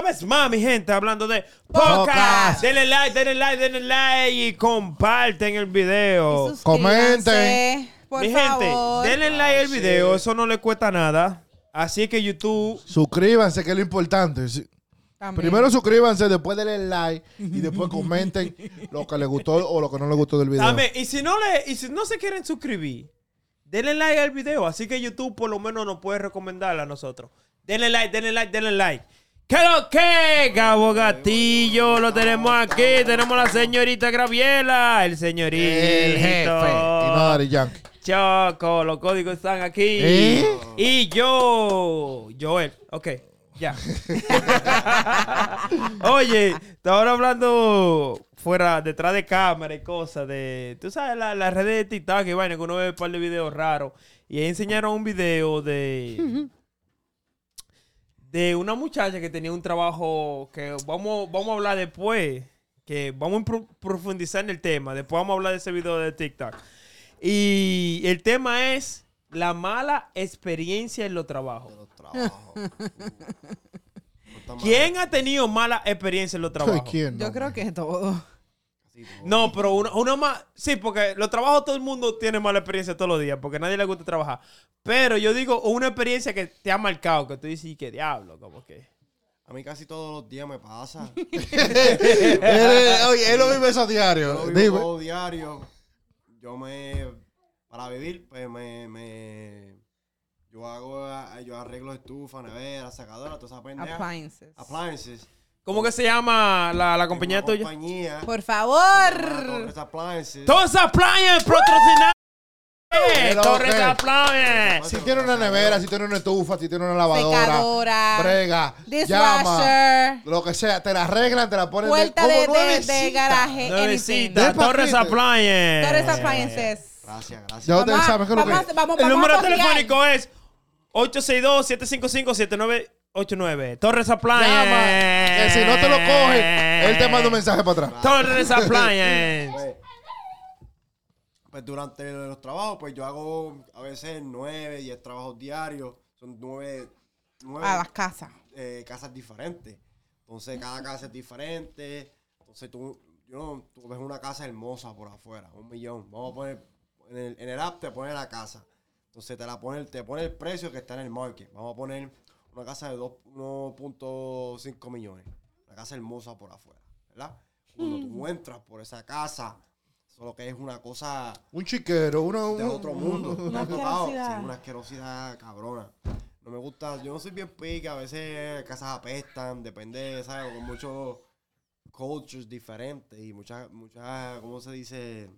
una vez más, mi gente, hablando de Podcast. Denle like, denle like, denle like y comparten el video. Suscríbanse, Comenten. Por mi favor. gente, denle like al video, eso no le cuesta nada. Así que YouTube, Suscríbanse, que es lo importante. Sí. También. Primero suscríbanse, después denle like y después comenten lo que les gustó o lo que no les gustó del video. Y si no le, y si no se quieren suscribir, denle like al video. Así que YouTube por lo menos nos puede recomendar a nosotros. Denle like, denle like, denle like. ¿Qué lo que? Gabo Gatillo, lo tenemos aquí. Tenemos a la señorita Graviela, el señorito. El jefe. Y no Daddy Yankee. Choco, los códigos están aquí. ¿Eh? Y yo, Joel, ok, ya. Oye, ahora hablando fuera, detrás de cámara y cosas de, tú sabes, la- las redes de TikTok y vaina, que uno ve un par de videos raros. Y ahí enseñaron un video de... De una muchacha que tenía un trabajo que vamos, vamos a hablar después. Que vamos a pro- profundizar en el tema. Después vamos a hablar de ese video de TikTok. Y el tema es la mala experiencia en los trabajos. los trabajos. ¿Quién ha tenido mala experiencia en los trabajos? ¿Quién? Yo creo que todo. No, pero uno, uno más. Sí, porque los trabajos todo el mundo tiene mala experiencia todos los días, porque a nadie le gusta trabajar. Pero yo digo una experiencia que te ha marcado, que tú dices, ¿qué diablo? Como que. A mí casi todos los días me pasa. Oye, él lo vive eso a Yo diario. lo vivo Dime. todo diario. Yo me. Para vivir, pues me. me yo hago. Yo arreglo estufa, nevera, secadora, toda esa pendeja. Appliances. Appliances. ¿Cómo que se llama la, la compañía tuya? compañía. Por favor. Torres Appliances. Torres Appliance patrocinado. Pero, Torres ok. Appliance. Si tiene una nevera, si tiene una estufa, si tiene una lavadora, Secadora. brega, llama, Dishwasher. lo que sea, te la arreglan, te la ponen Puerta como de, de, nuevecita. de garaje. anything. Nuevecita. De Torres paquete. Appliance. Torres Appliances. Gracias, gracias. Ya ustedes saben qué es lo que vamos El vamos número a telefónico es 862-755-7989. Torres Appliance. Que si no te lo coge, él te manda un mensaje para atrás. Torres Appliance. Pues, pues durante los trabajos, pues yo hago a veces nueve, diez trabajos diarios. Son nueve, nueve A las casas. eh, casas diferentes. Entonces cada casa es diferente. Entonces tú, yo, tú ves una casa hermosa por afuera, un millón. Vamos a poner, en el, en el app te pone la casa. Entonces te la pone, te pone el precio que está en el market. Vamos a poner una casa de dos- 1.5 millones. Una casa hermosa por afuera, ¿verdad? Cuando tú entras por esa casa, solo que es una cosa Un chiquero, uno, de otro mundo. Una asquerosidad. Sí, una asquerosidad cabrona. No me gusta, yo no soy bien pica, a veces casas apestan, depende, ¿sabes? Con muchos cultures diferentes y muchas, muchas, ¿cómo se dice?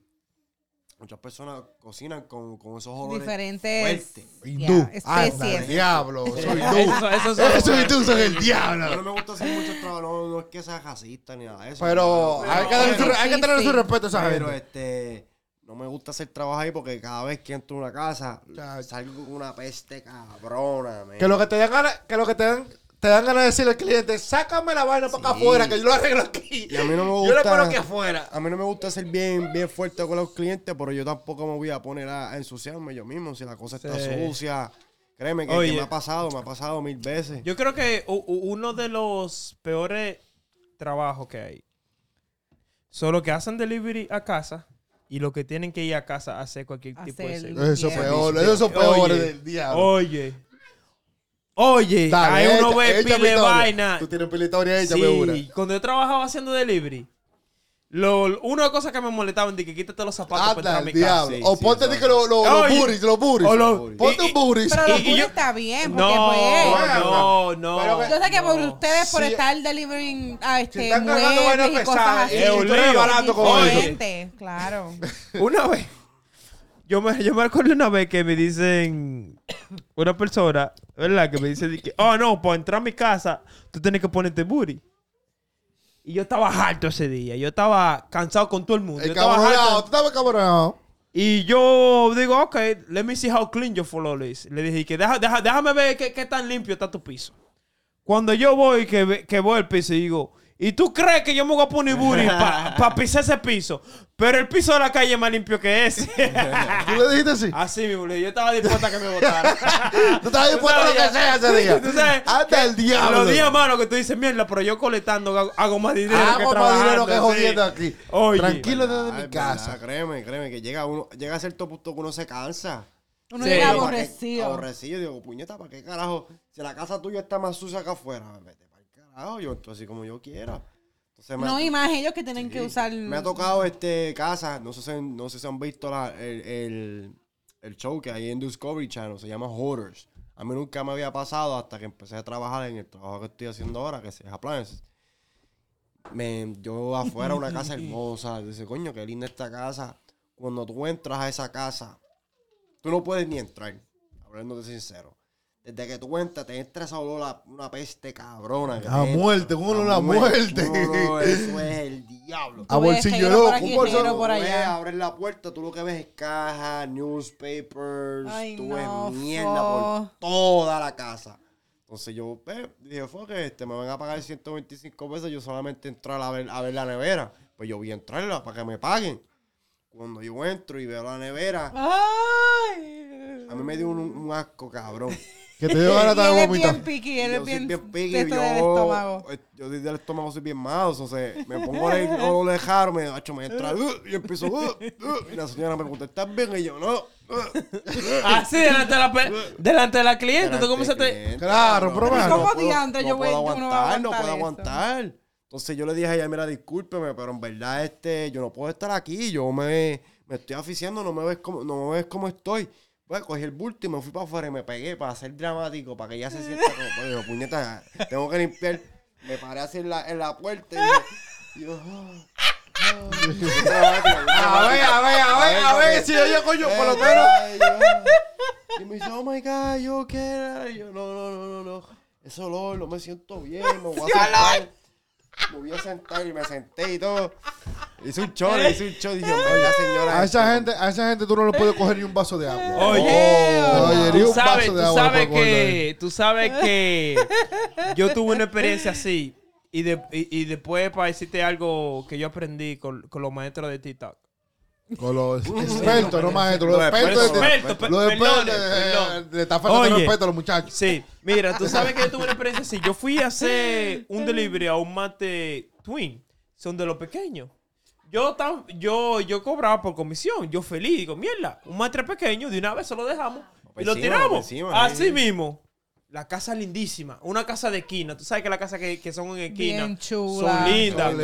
Muchas personas cocinan con, con esos olores Diferentes. fuertes. Hindú. Anda, especies. el diablo. Soy hindú. Eso, eso, eso- Eso hindú, soy el mí no diablo. me gusta hacer muchos trabajos, no, no es que sea racista ni nada de eso. Pero hay que, darle su, hay que Sí, tener su respeto a esa Pero gente. este, no me gusta hacer trabajo ahí porque cada vez que entro a una casa, Chacho. salgo con una peste cabrona. man. Que lo que te dan ganas, que lo que te dan, te dan ganas de decirle al cliente, sácame la vaina para acá Sí. afuera, que yo lo arreglo aquí. Y a mí no me Yo gusta. le pongo aquí afuera. A mí no me gusta ser bien, bien fuerte con los clientes, pero yo tampoco me voy a poner a, a ensuciarme yo mismo. Si la cosa está Sí. sucia, créeme que, que Oye. me ha pasado, me ha pasado mil veces. Yo creo que u- u- uno de los peores trabajos que hay son los que hacen delivery a casa y los que tienen que ir a casa a hacer cualquier tipo de Hacer- servicio. Eso es Bien. peor, eso es peor Oye, del diablo. Oye. Oye, Dale, ahí uno ve pile historia. vaina. Tú tienes pilitoria, échame una. Sí, cuando yo trabajaba haciendo delivery, lo, una de las cosas que me molestaban de que quítate los zapatos para entrar Anda, a mi casa. Sí, o sí, ponte di que lo- lo- los buris, los buris. o Ponte y- un buris. Pero los yo- está bien, porque No, pues. no, no. Pero que- Yo sé que por no. ustedes, por Sí. estar delivering a Si este, están cargando vainas pesadas Es un lío. barato como claro. Una vez, yo me, yo me acuerdo una vez que me dicen, una persona, ¿verdad? Que me dice, que, oh no, para entrar a mi casa, tú tienes que ponerte booty. Y yo estaba harto ese día, yo estaba cansado con todo el mundo. Yo El estaba harto. tú estabas cabronado. Y yo digo, ok, let me see how clean your floor is. Le dije que deja, deja- déjame ver qué, qué tan limpio está tu piso. Cuando yo voy, que, que voy al piso y digo, Y tú crees que yo me voy a poner booty para pisar ese piso. Pero el piso de la calle es más limpio que ese. ¿Tú le dijiste así? Así mismo, yo estaba dispuesta a que me votara. ¿Tú estabas dispuesto a lo que sea ese día? Tú sabes, Anda el diablo. Los días malos que tú dices, mierda, pero yo colectando hago, hago más dinero que Hago más dinero que sí. jodiendo aquí. Oye. Tranquilo desde Ah, mi es casa. verdad, créeme, créeme, que llega uno, llega a cierto punto que uno se cansa. Uno Sí. llega aborrecido. Aborrecido. Digo, puñeta, ¿para qué carajo? Si la casa tuya está más sucia acá afuera, vete carajo. Yo entro así como yo quiera. Entonces, me- No, y más ellos que tienen que usar. Me ha tocado este casa, no sé si, no sé si han visto la- el, el- el show que hay en Discovery Channel, se llama Hoarders. A mí nunca me había pasado hasta que empecé a trabajar en el trabajo que estoy haciendo ahora, que es Appliances. Me, yo afuera, una casa hermosa, dice, coño, qué linda esta casa. Cuando tú entras a esa casa, tú no puedes ni entrar, hablándote sincero. Desde que tú entras, te entra esa olor a una peste cabrona. A muerte, un olor a muer- muerte. eso es el diablo. A bolsillo loco, un bolsillo por allá. abres la puerta, tú lo que ves es cajas, newspapers, Ay, tú no, ves mierda fo. por toda la casa. Entonces yo eh, dije, fue que este, me van a pagar 125 pesos, yo solamente entrar a ver, a ver la nevera. Pues yo voy a entrarla para que me paguen. Cuando yo entro y veo la nevera, Ay. a mí me dio un, un asco, cabrón. Que te dio ganas de es vomitar. bien piqui, él yo es bien, soy bien piqui, esto del yo, estómago. eh, yo del estómago soy bien malo, o sea, me pongo le dejaron, me, macho, me entra, uh, y empiezo, uh, uh, y la señora me pregunta, ¿estás bien? Y yo, no. uh". Así, delante de la, delante de la cliente. ¿Tú Delante cómo se te...? Claro, pero. ¿Cómo puedo- diantre yo voy- yo a aguantar, no puedo aguantar. Entonces yo le dije a ella, mira, discúlpeme, pero en verdad este, yo no puedo estar aquí, yo me, me estoy aficiando, no me ves como, no me ves como estoy. Pues cogí el bulto y me fui para afuera y me pegué para ser dramático, para que ella se sienta como, pues, yo, puñeta, tengo que limpiar. Me paré así en la, en la puerta y, yo, dramático, bien A ver, a ver, a ver, a ver, si oye, coño, por lo menos. yo- Y me dice, oh my God, yo qué Y yo, no, no, no, no, no. Ese olor, no me siento bien, me voy a. Me voy a sentar y me senté y todo. Hice un show, hice un show. Dije, la señora. A esa gente, a esa gente tú no le puedes coger ni un vaso de agua. Oye, Oye, ni tú un sabes, vaso de tú agua. sabes que, tú sabes que yo tuve una experiencia así y, de- y, y después para decirte algo que yo aprendí con, con los maestros de TikTok. Con los expertos, no maestros. Los Los expertos. Los expertos. Le está faltando Oye. respeto a los muchachos. Sí, mira, tú sabes que yo tuve una experiencia así. Yo fui a hacer un delivery a un mate twin, son de los pequeños. Yo, tan, yo, yo cobraba por comisión, yo feliz, digo, mierda, un matre pequeño, de una vez se lo dejamos y lo Encima, tiramos. Así sí. mismo. La casa lindísima, una casa de esquina. Tú sabes que las casas que, que son en esquina Bien chula. son lindas.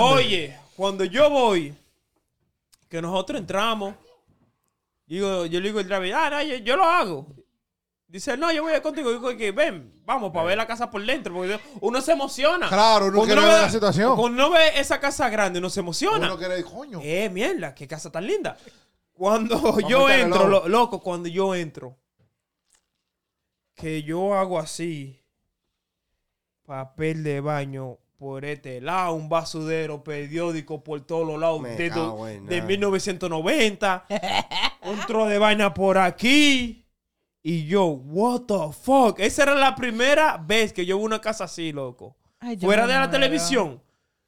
Oye, cuando yo voy, que nosotros entramos, digo, yo le digo al driver, ah, no, yo, yo lo hago. Dice, no, yo voy a ir contigo. Digo que ven, vamos, para ver la casa por dentro. Porque uno se emociona. Claro, uno Cuando quiere ve- ver la situación. Cuando uno ve esa casa grande, uno se emociona. Uno quiere decir, coño. Eh, mierda, qué casa tan linda. Cuando yo entro, loco. lo- loco, cuando yo entro, que yo hago así, papel de baño por este lado, un basudero, periódico por todos los lados, Me de, de nada. 1990, un tro de vaina por aquí. Y yo, what the fuck. Esa era la primera vez que yo vi una casa así, loco. Ay, Fuera de la muero. televisión.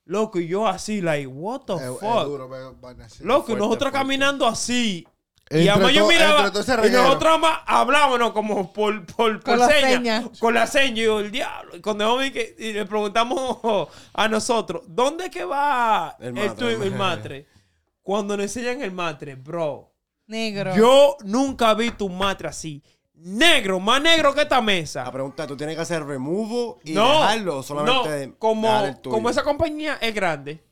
Loco, y yo así, like, what the Es- es fuck. duro. Loco, Fuerte, nosotros fuerte. caminando así. Y además yo miraba. Y nosotros más hablábamos como por, por, por la seña, seña. Con la seña. Y yo, el diablo. Y cuando yo vi que. Y le preguntamos a nosotros, ¿dónde es que va El el, matre. el matre? Cuando nos enseñan el matre, bro. Negro. Yo nunca vi tu matre así. Negro, más negro que esta La mesa. pregunta, ¿tú tienes que hacer removo y No, dejarlo solamente no, como, dejar el tuyo? como esa compañía es grande.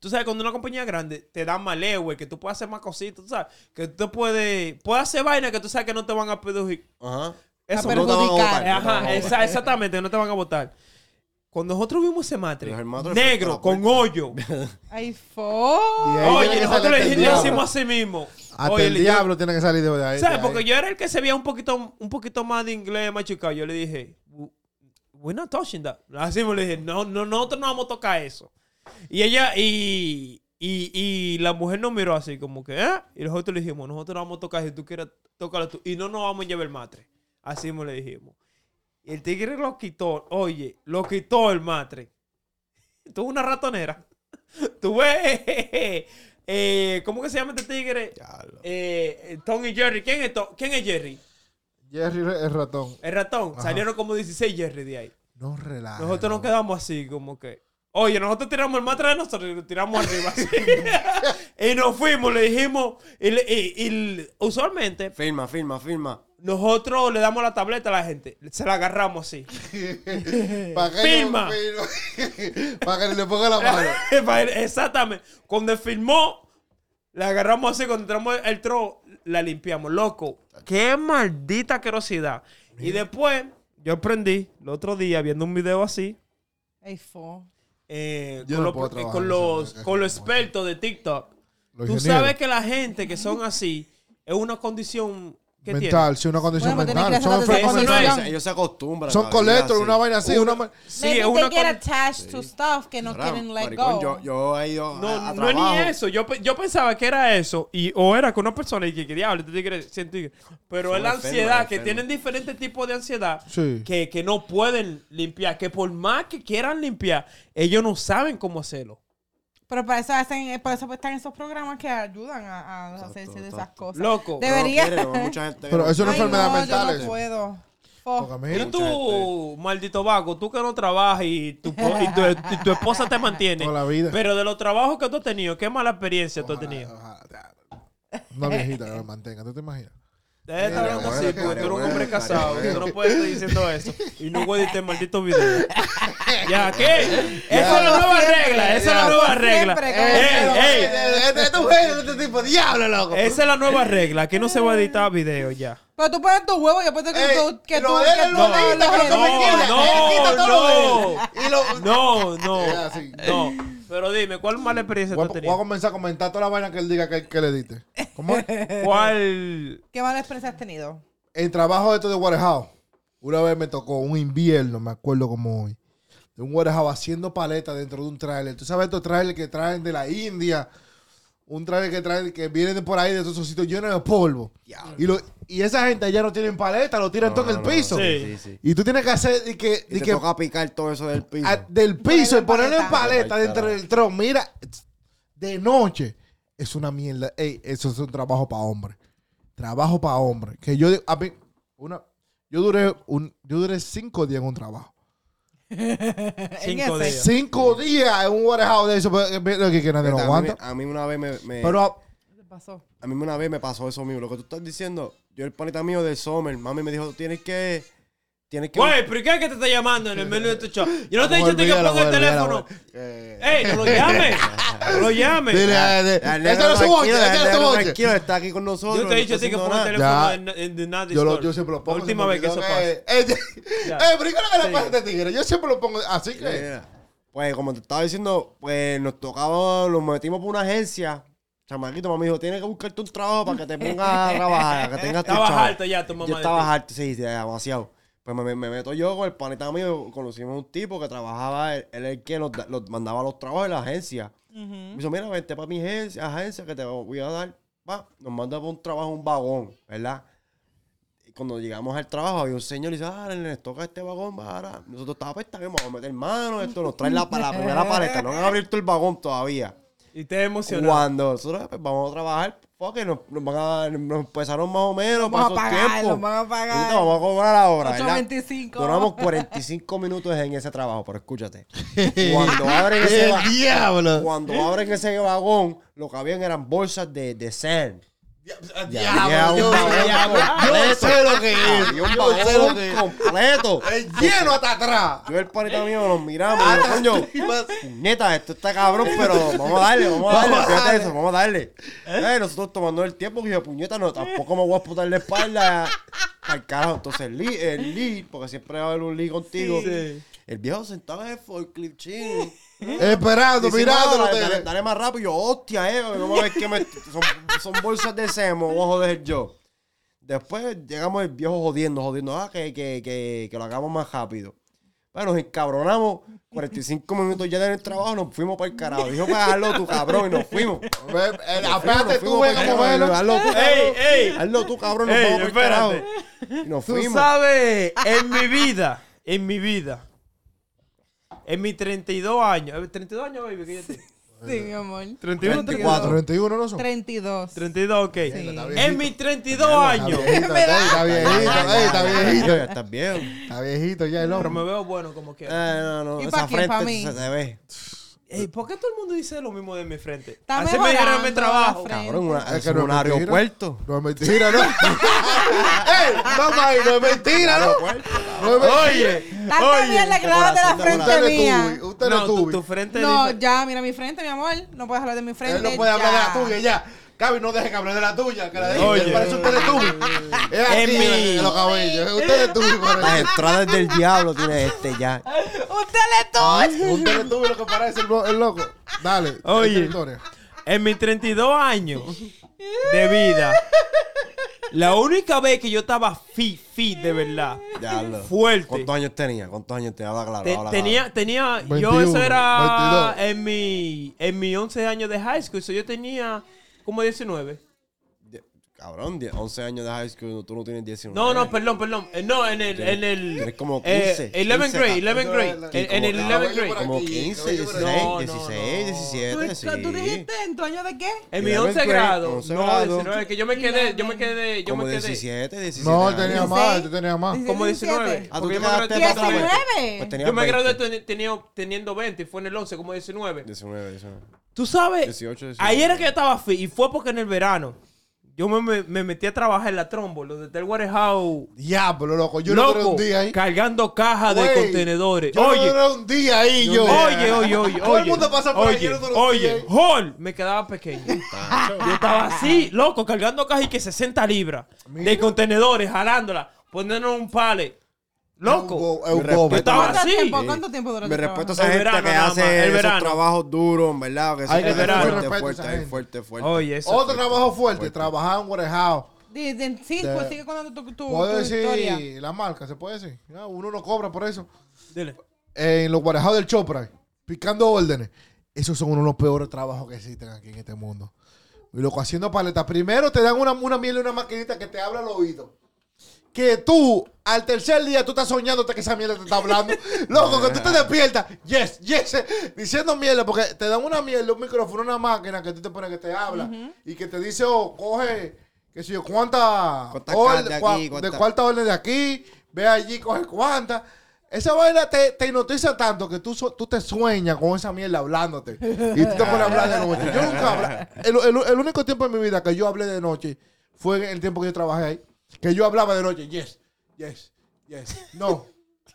Tú sabes, cuando una compañía grande, te dan más que tú puedes hacer más cositas, tú sabes, que tú te puedes, puedes hacer vainas que tú sabes que no te van a perjudicar. Ajá. Eso A no te van a perjudicar. botar. No te van a Ajá, esa- exactamente, no te van a votar. Cuando nosotros vimos ese matre, negro, con hoyo. Ay, fo. Oye, nosotros le, decimos así mismo. Hasta Oye, el diablo tiene que salir de ahí. ¿Sabes? de ahí. Porque yo era el que se veía un poquito, un poquito más de inglés machucado. Yo le dije, we're not touching that. Así me le dije, no, no, nosotros no vamos a tocar eso. Y ella, y, y, y la mujer nos miró así como que, ¿eh? Y nosotros le dijimos, nosotros no vamos a tocar si tú quieres, tócalo tú. Y no nos vamos a llevar el matre. Así me le dijimos. Y el tigre lo quitó, oye, lo quitó el matre. tú una ratonera. Tú ves, eh, ¿cómo que se llama este tigre? Eh, Tom y Jerry. ¿Quién es, Tom? ¿Quién es Jerry? Jerry el ratón. El ratón. Ajá. Salieron como 16 Jerry de ahí. No relaja. Nosotros nos quedamos así, como que. Oye, nosotros tiramos el más atrás de nosotros y lo tiramos arriba. así. y nos fuimos, le dijimos. Y, le- y- y usualmente, Firma, firma, firma. nosotros le damos la tableta a la gente. Se la agarramos así. Para que Firma. Para que le ponga la mano. Exactamente. Cuando filmó, la agarramos así. Cuando entramos el tro, la limpiamos. Loco, qué maldita asquerosidad. Y después, yo aprendí el otro día viendo un video así. Fo. Eh, Yo con, no eh, con los, con los expertos de TikTok. Los Tú ingenieros. sabes que la gente que son así es una condición mental, sí, una condición Bueno, pues mental. Son Eso no es-. Ellos, se acostumbran. Son así. una vaina así. Una, tienen. Sí, Maybe es una they get con- attached to stuff que no quieren let maricón, go. Yo, yo he ido No, a, a no es ni trabajo. eso. Yo, yo pensaba que era eso. Y, o era que una persona y que quería hablar. Este. Pero Son es la ansiedad, que tienen diferentes tipos de ansiedad Sí. que, que no pueden limpiar. Que por más que quieran limpiar, ellos no saben cómo hacerlo. Pero para eso, hacen, por eso están esos programas que ayudan a, a Exacto, hacerse de esas cosas. Loco. No Debería. quieren, hay mucha gente Pero no eso no es enfermedad no, mental. Yo no puedo. Mira, Y tú, maldito vago, tú que no trabajas y tu, y tu, y tu esposa te mantiene. Toda la vida. Pero de los trabajos que tú has tenido, ¿qué mala experiencia tú has tenido? Ojalá, ojalá. Una viejita que la mantenga, ¿tú te imaginas? Deja de estar Mira, hablando así, porque tú eres un hombre casado. Tú no puedes estar diciendo eso. Y no voy a editar maldito video. ¿Ya qué? Esa es la nueva regla. Esa es la nueva regla. Ey, ey, Este es tu género, este tipo, diablo, loco. Esa es la nueva regla. Aquí no se va a editar video ya. Pero tú pones tu huevo y después te que tú. Que lo tú. de Que no. No, de no. No, no. No. Pero dime, ¿cuál mala experiencia tú Voy a, has voy a tenido? comenzar a comentar toda la vaina que él diga que, que le diste. ¿Cómo es? ¿Cuál? ¿Qué mala experiencia has tenido? El trabajo de esto de Warehouse. Una vez me tocó un invierno, me acuerdo como hoy. De un Warehouse haciendo paletas dentro de un trailer. Tú sabes estos trailers que traen de la India. Un trailer que traen, que vienen de por ahí de esos sitios llenos de polvo. Y, lo, y esa gente allá no tienen paleta, lo tiran No, todo en no, el no, piso. Sí. Sí, sí. Y tú tienes que hacer y que, Y y te que toca picar todo eso del piso. a- del piso y Ponerlo en paleta dentro del tron. Mira, de noche es una mierda. Ey, eso es un trabajo para hombres. Trabajo para hombres. Que yo, a mí, una, yo duré un, yo duré cinco días en un trabajo. Cinco días. Cinco días en un warehouse de eso, pero, pero que, que nadie lo Fíjate, a, mí, aguanta. a mí una vez me, me- Pero a- ¿Qué pasó? a mí una vez me pasó eso mismo. Lo que tú estás diciendo, yo el panita mío de Summer, mami me dijo, tú tienes que, tienes que... Güey, ¿pero qué es que te está llamando en el menú de tu show? Yo no te he dicho a ti que ponga el teléfono. Eh, ¡Ey, no lo llames! ¡No lo llames! dile, de- Ya, ese déjalo no es su ese no es tranquilo, está aquí con nosotros. Yo te he dicho a está ti que ponga el teléfono The Not Yo, siempre lo pongo. La última vez que eso pasa. Eh, eh, eh, pero ¿y qué es lo que le Sí. pasa a este tigre? Yo siempre lo pongo así que. Pues como te estaba diciendo, pues nos tocaba, nos metimos por una agencia. Chamaquito, mamá me dijo, tienes que buscarte un trabajo para que te pongas a trabajar, que tengas tu Estabas chavo". alto ya, tu mamá. Yo de estaba sí, sí, demasiado. Pues me, me meto yo con el panita mío, conocimos un tipo que trabajaba, él, él es el que nos, nos mandaba los trabajos de la agencia. Me dijo, mira, vente para mi agencia, agencia que te voy a dar. Va, nos manda para un trabajo, un vagón, ¿verdad? Y cuando llegamos al trabajo, había un señor y dice, ah, les toca este vagón, va, ahora. Nosotros estábamos, pues, está bien, vamos a meter mano, esto nos trae la, la primera paleta, no han abierto el vagón todavía. Y te emocionó. Cuando nosotros pues, vamos a trabajar, porque nos, nos, van a, nos empezaron más o menos Vamos a para esos pagar, tiempos. nos van a pagar. Vamos a cobrar ahora, ¿verdad? 8.25. Duramos 45 minutos en ese trabajo, pero escúchate. Cuando abren ese, ¡El va- diablo! cuando abren ese vagón, lo que habían eran bolsas de, de sand. Diablo, yo, vagón diablo, yo sé lo que es. Yo sé lo que es. completo. Lleno hasta atrás. Yo y el panita mío nos miramos yo, coño, puñeta, esto está cabrón, pero vamos a darle, vamos a darle, Vamos a fíjate darle. eso, vamos a darle. Eh, nosotros tomando el tiempo, que yo, puñeta, no, tampoco me voy a putar la espalda al carajo. Entonces el Lee, el Lee, porque siempre va a haber un Lee contigo, el viejo sentado en el forklift chino. Esperando, Dice, mirándolo. "No, dale, dale, más rápido. Y yo, hostia, eh, no me ves que me, son, son bolsas de semo, voy a joder yo. Después llegamos el viejo jodiendo, jodiendo, ah, que, que, que, que lo hagamos más rápido. Bueno, nos encabronamos, 45 minutos ya en el trabajo, nos fuimos para el carajo. Dijo, pues hazlo tú, cabrón, y nos fuimos. Ve, eh, Nos fuimos, tú cómo pa'l verlo. carajo. Hazlo tú, ¡Ey, cabrón. ey! Hazlo tú, cabrón, nos Ey, vamos para el carajo. espérate. Y nos Tú fuimos. sabes, en mi vida, en mi vida, En mis 32 años. eh, 32 años, baby, que yo tengo. Sí, mi amor. 31, 34. 31 no son. 32. 32, ok. está En mis 32 años. Está viejito, está viejito, está viejito. Está viejito ya el Pero hombre. me veo bueno como que. Eh, no, no, ¿Y esa pa' quién? frente Pa' mí. se te ve. Ey, ¿por qué todo el mundo dice lo mismo de mi frente? Está Así me dijeron en mi trabajo. Cabrón, una, Es que no es un aeropuerto. No es mentira, ¿no? ¡Ey! Vamos ahí, no es mentira, ¿no? No es mentira. Oye, Tanta oye. mierda que de la frente mía. usted No, tu, tuve. tu frente No, dice- ya, mira mi frente, mi amor. No puedes hablar de mi frente. Él no puede hablar de la ya. tuya ya. Gaby, no deje que hable de la tuya. Que la de Oye. Él parece usted de tuve. Es aquí, En mi- en los cabellos. Es usted de tuve. Las entradas del diablo tiene este ya. Usted le tuvo. Usted de tuve lo que parece el, lo- el loco. Dale. Oye. esta historia. En mis 32 años de vida, la única vez que yo estaba fit, fit de verdad, Diablo. fuerte. ¿Cuántos años tenía? ¿Cuántos años tenía? Habla claro. Te- habla tenía, tenía, yo 21, eso era 22. en mi, en mi 11 años de high school, so yo tenía como 19. Cabrón, die- 11 años de high school, tú no tienes 19. No, no, perdón, perdón. Eh, No, en el, en el. Tienes como eh, 15, 11th 15, grade, ca- 11th grade. En, en el como 11th cabello grade. por Como aquí, 15, cabello por 16, aquí. No, no, 16, no. 17, sí. ¿Tú, tú dijiste en tu año de qué? En mi 11th 11 grade, grado. 11 No, grado. 19. Que yo me quedé, yo me quedé, yo Como me quedé. 17, 17 No, tenía más. Él tenía más. Como 19. Ah, tú te yo me quedaste gradué- para atrás. 19. Pues Yo me 20. gradué teni- tenía- teniendo 20 y fue en el 11, como 19. 19, 19. Tú sabes, 18, 19. ahí era que yo estaba fit y fue porque en el verano yo me, me- me metí a trabajar en la trombo, lo de Del Warehouse. Diablo, loco. Yo no duré Loco, un día ahí. cargando cajas de contenedores. Yo no Oye, duré un día ahí, yo. oye, oye, oye, Todo el oye. mundo pasa por ahí, oye, no día Oye, ahí. Hall, me quedaba pequeño. Yo estaba así, loco, cargando cajas y que 60 libras de contenedores, jalándola, poniéndolo en un pale. Loco. Yo estaba ¿Cuánto así. tiempo, ¿Cuánto tiempo duró Me tu respeto a esa El gente verano que más, el hace esos trabajos duros, ¿verdad? Que tener fuerte, fuerte, fuerte, fuerte. Oye, eso. Otro trabajo fuerte, trabajar en warehouse. Di- di- Sí, De- pues sigue contando tu, tu, Puedo tu decir historia. la marca, se puede decir. Ya, uno no cobra por eso. Dile. En los warehouse del Chopra, picando órdenes. Esos son uno de los peores trabajos que existen aquí en este mundo. Y loco, haciendo paletas. Primero te dan una, una miel y una maquinita que te habla al oído. Que tú, al tercer día, tú estás soñándote que esa mierda te está hablando. Loco, que tú te despiertas. Yes, yes. Diciendo mierda, porque te dan una mierda, un micrófono, una máquina que tú te pones que te habla. Y que te dice, oh, coge, qué sé yo, cuánta. Orden- de cua- aquí, de cuántas- cuánta orden de aquí. Ve allí, coge cuántas. Esa vaina te, te hipnotiza tanto que tú, tú te sueñas con esa mierda hablándote. Y tú te pones a hablar de noche. Yo nunca hablé. El, el- el único tiempo en mi vida que yo hablé de noche fue el tiempo que yo trabajé ahí. Que yo hablaba de noche. Yes, yes, yes. No.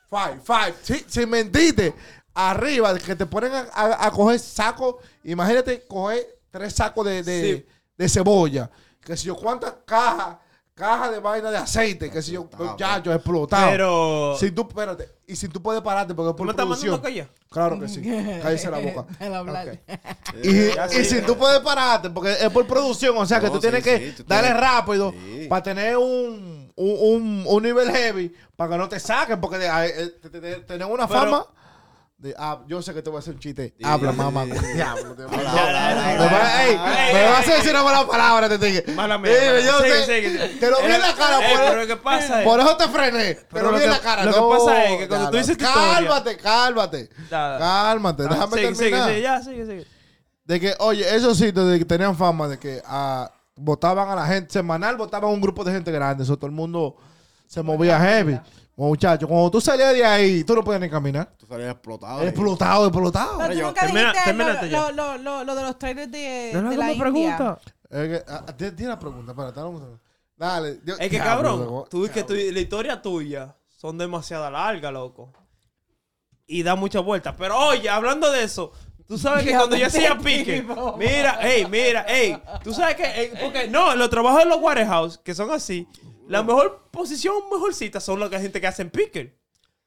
Five, five. Sí, sin mentirte. Arriba, que te ponen a, a- a coger sacos. Imagínate coger tres sacos de, de, Sí. de cebolla. Que si yo, cuántas cajas, cajas de vaina de aceite. Que si yo, Explotado. muchachos, explotado. Pero. Si tú, espérate, y si tú puedes pararte porque es ¿Tú me por estás mandando producción. callar? Claro que sí. Cállese la boca. Déjalo hablar. Ok. Y, si tú puedes pararte, porque es por producción, o sea que No, tú tienes sí, que sí, tú darle tienes- rápido Sí. para tener un, un, un, un nivel heavy, para que no te saquen, porque eh, te- te- te- tenemos una Pero- fama. De, ah, yo sé que te voy a hacer un chiste. Sí, Habla, sí, mamá. Diablo, Me vas a decir una mala palabra, te dije. Mala mía. Te- sigue, sigue. Te lo vi en la cara, por pero lo que pasa es. Por eso te frené. Te Pero lo vi en que- la cara. lo que No, pasa es que cuando tú dices Cálmate, cálmate. Cálmate, Ah, déjame terminar. sigue, ya, sigue, sigue. De que, oye, esos sitios de que tenían fama de que ah, votaban a la gente, semanal votaban a un grupo de gente grande, eso todo el mundo se movía heavy. Muchachos, cuando tú salías de ahí, tú no podías ni caminar. Tú salías explotado. Explotado, explotado. Pero tú nunca termina- dijiste lo, ya. lo, lo, lo de los trailers de, No, no, de la India. pregunta. Que, di- di la pregunta, espérate, un segundo. Dale. yo- Es que, cabrón, tú ves que tu- la historia tuya son demasiado largas, loco. Y da muchas vueltas. Pero oye, hablando de eso, tú sabes que cuando yo hacía pique, mira, ey, mira, ey, tú sabes que, eh, porque no, los trabajos de los warehouse, que son así, la mejor posición, mejorcita, son los que gente que hacen pique.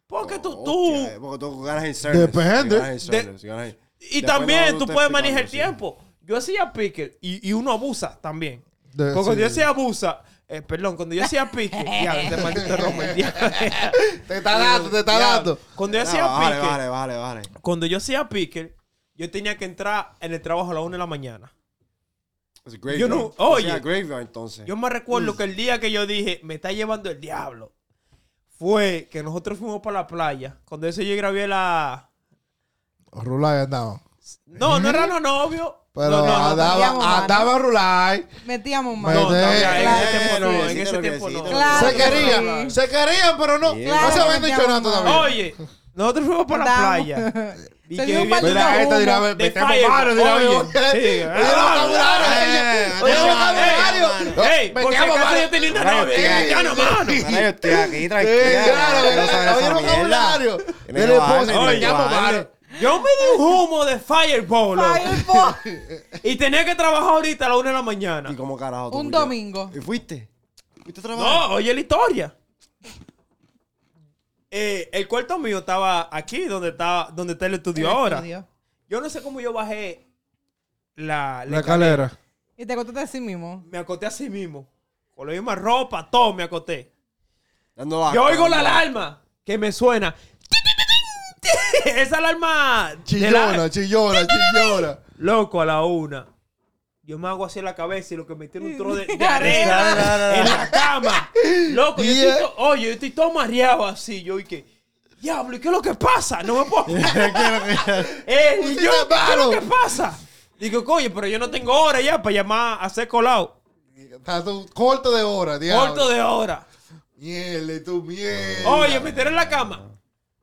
Porque tú, tú, Hostia, Porque tú ganas en service. Depende. ganas en service, ganas en- y Después también no, tú te puedes manejar el sí. tiempo. Yo hacía pique y, y uno abusa también. De- Porque cuando sí. yo hacía abusa, eh, perdón, cuando yo hacía pique, ya, este maldito. Te está dando, te está dando. Cuando yo hacía Vale, pique, vale, vale, vale. cuando yo hacía pique, yo tenía que entrar en el trabajo a las 1 de la mañana. Graveyard. Yo no- O sea, oye. graveyard, entonces. Yo me recuerdo que el día que yo dije, me está llevando el diablo, fue que nosotros fuimos para la playa. Cuando eso yo grabé la, Rulay andaba. No, no eran los novios. Pero no, no, no, andaba, andaba Rulay. Metíamos Me- mano. No, no, en ese tiempo no, sí. en ese Claro que tiempo sí, no. claro se que querían, sí. se querían, pero no, no se habían dicho nada todavía. Oye, nosotros fuimos por la playa. Y Se que dio un viviendo- maldito Mira, esta dirá, humo. "Ve- De metemos Fire, mano, dirá, oye, oye. sí. Oye, Ah, vocabulario, eh, oye, eh, vocabulario. Ey, por si Metemos acaso mano. yo tenía una novia. Ya no, mano. Estoy aquí claro, oye, vocabulario. Del esposo, Oye, me di un humo de Fireball. Y tenía que trabajar ahorita a la una de la mañana. ¿Y cómo carajo tú Un fuiste? domingo. ¿Y fuiste? ¿Fuiste a trabajar? No, oye la historia. Eh, el cuarto mío estaba aquí, donde está, donde está el estudio El ahora. estudio. Yo no sé cómo yo bajé la, La escalera. Y te contaste así mismo. Me acosté así mismo. Con la misma ropa, todo me acosté. Dando la Yo oigo la alarma que me suena. Esa alarma. Chillona, la- chillona, chillona. Loco, a la una. Yo me hago así en la cabeza y lo que me tiene un trozo de, de Arena. en la cama. Loco, yo estoy to- oye, yo estoy todo mareado así. Yo, y que, diablo, ¿y qué es lo que pasa? No me puedo. eh, y yo, ¿qué es lo que pasa? Digo, oye, pero yo no tengo hora ya para llamar a hacer colado. Estás tú corto de hora, diablo. Corto de hora. Miel, tu miel. Oye, me tiré en la cama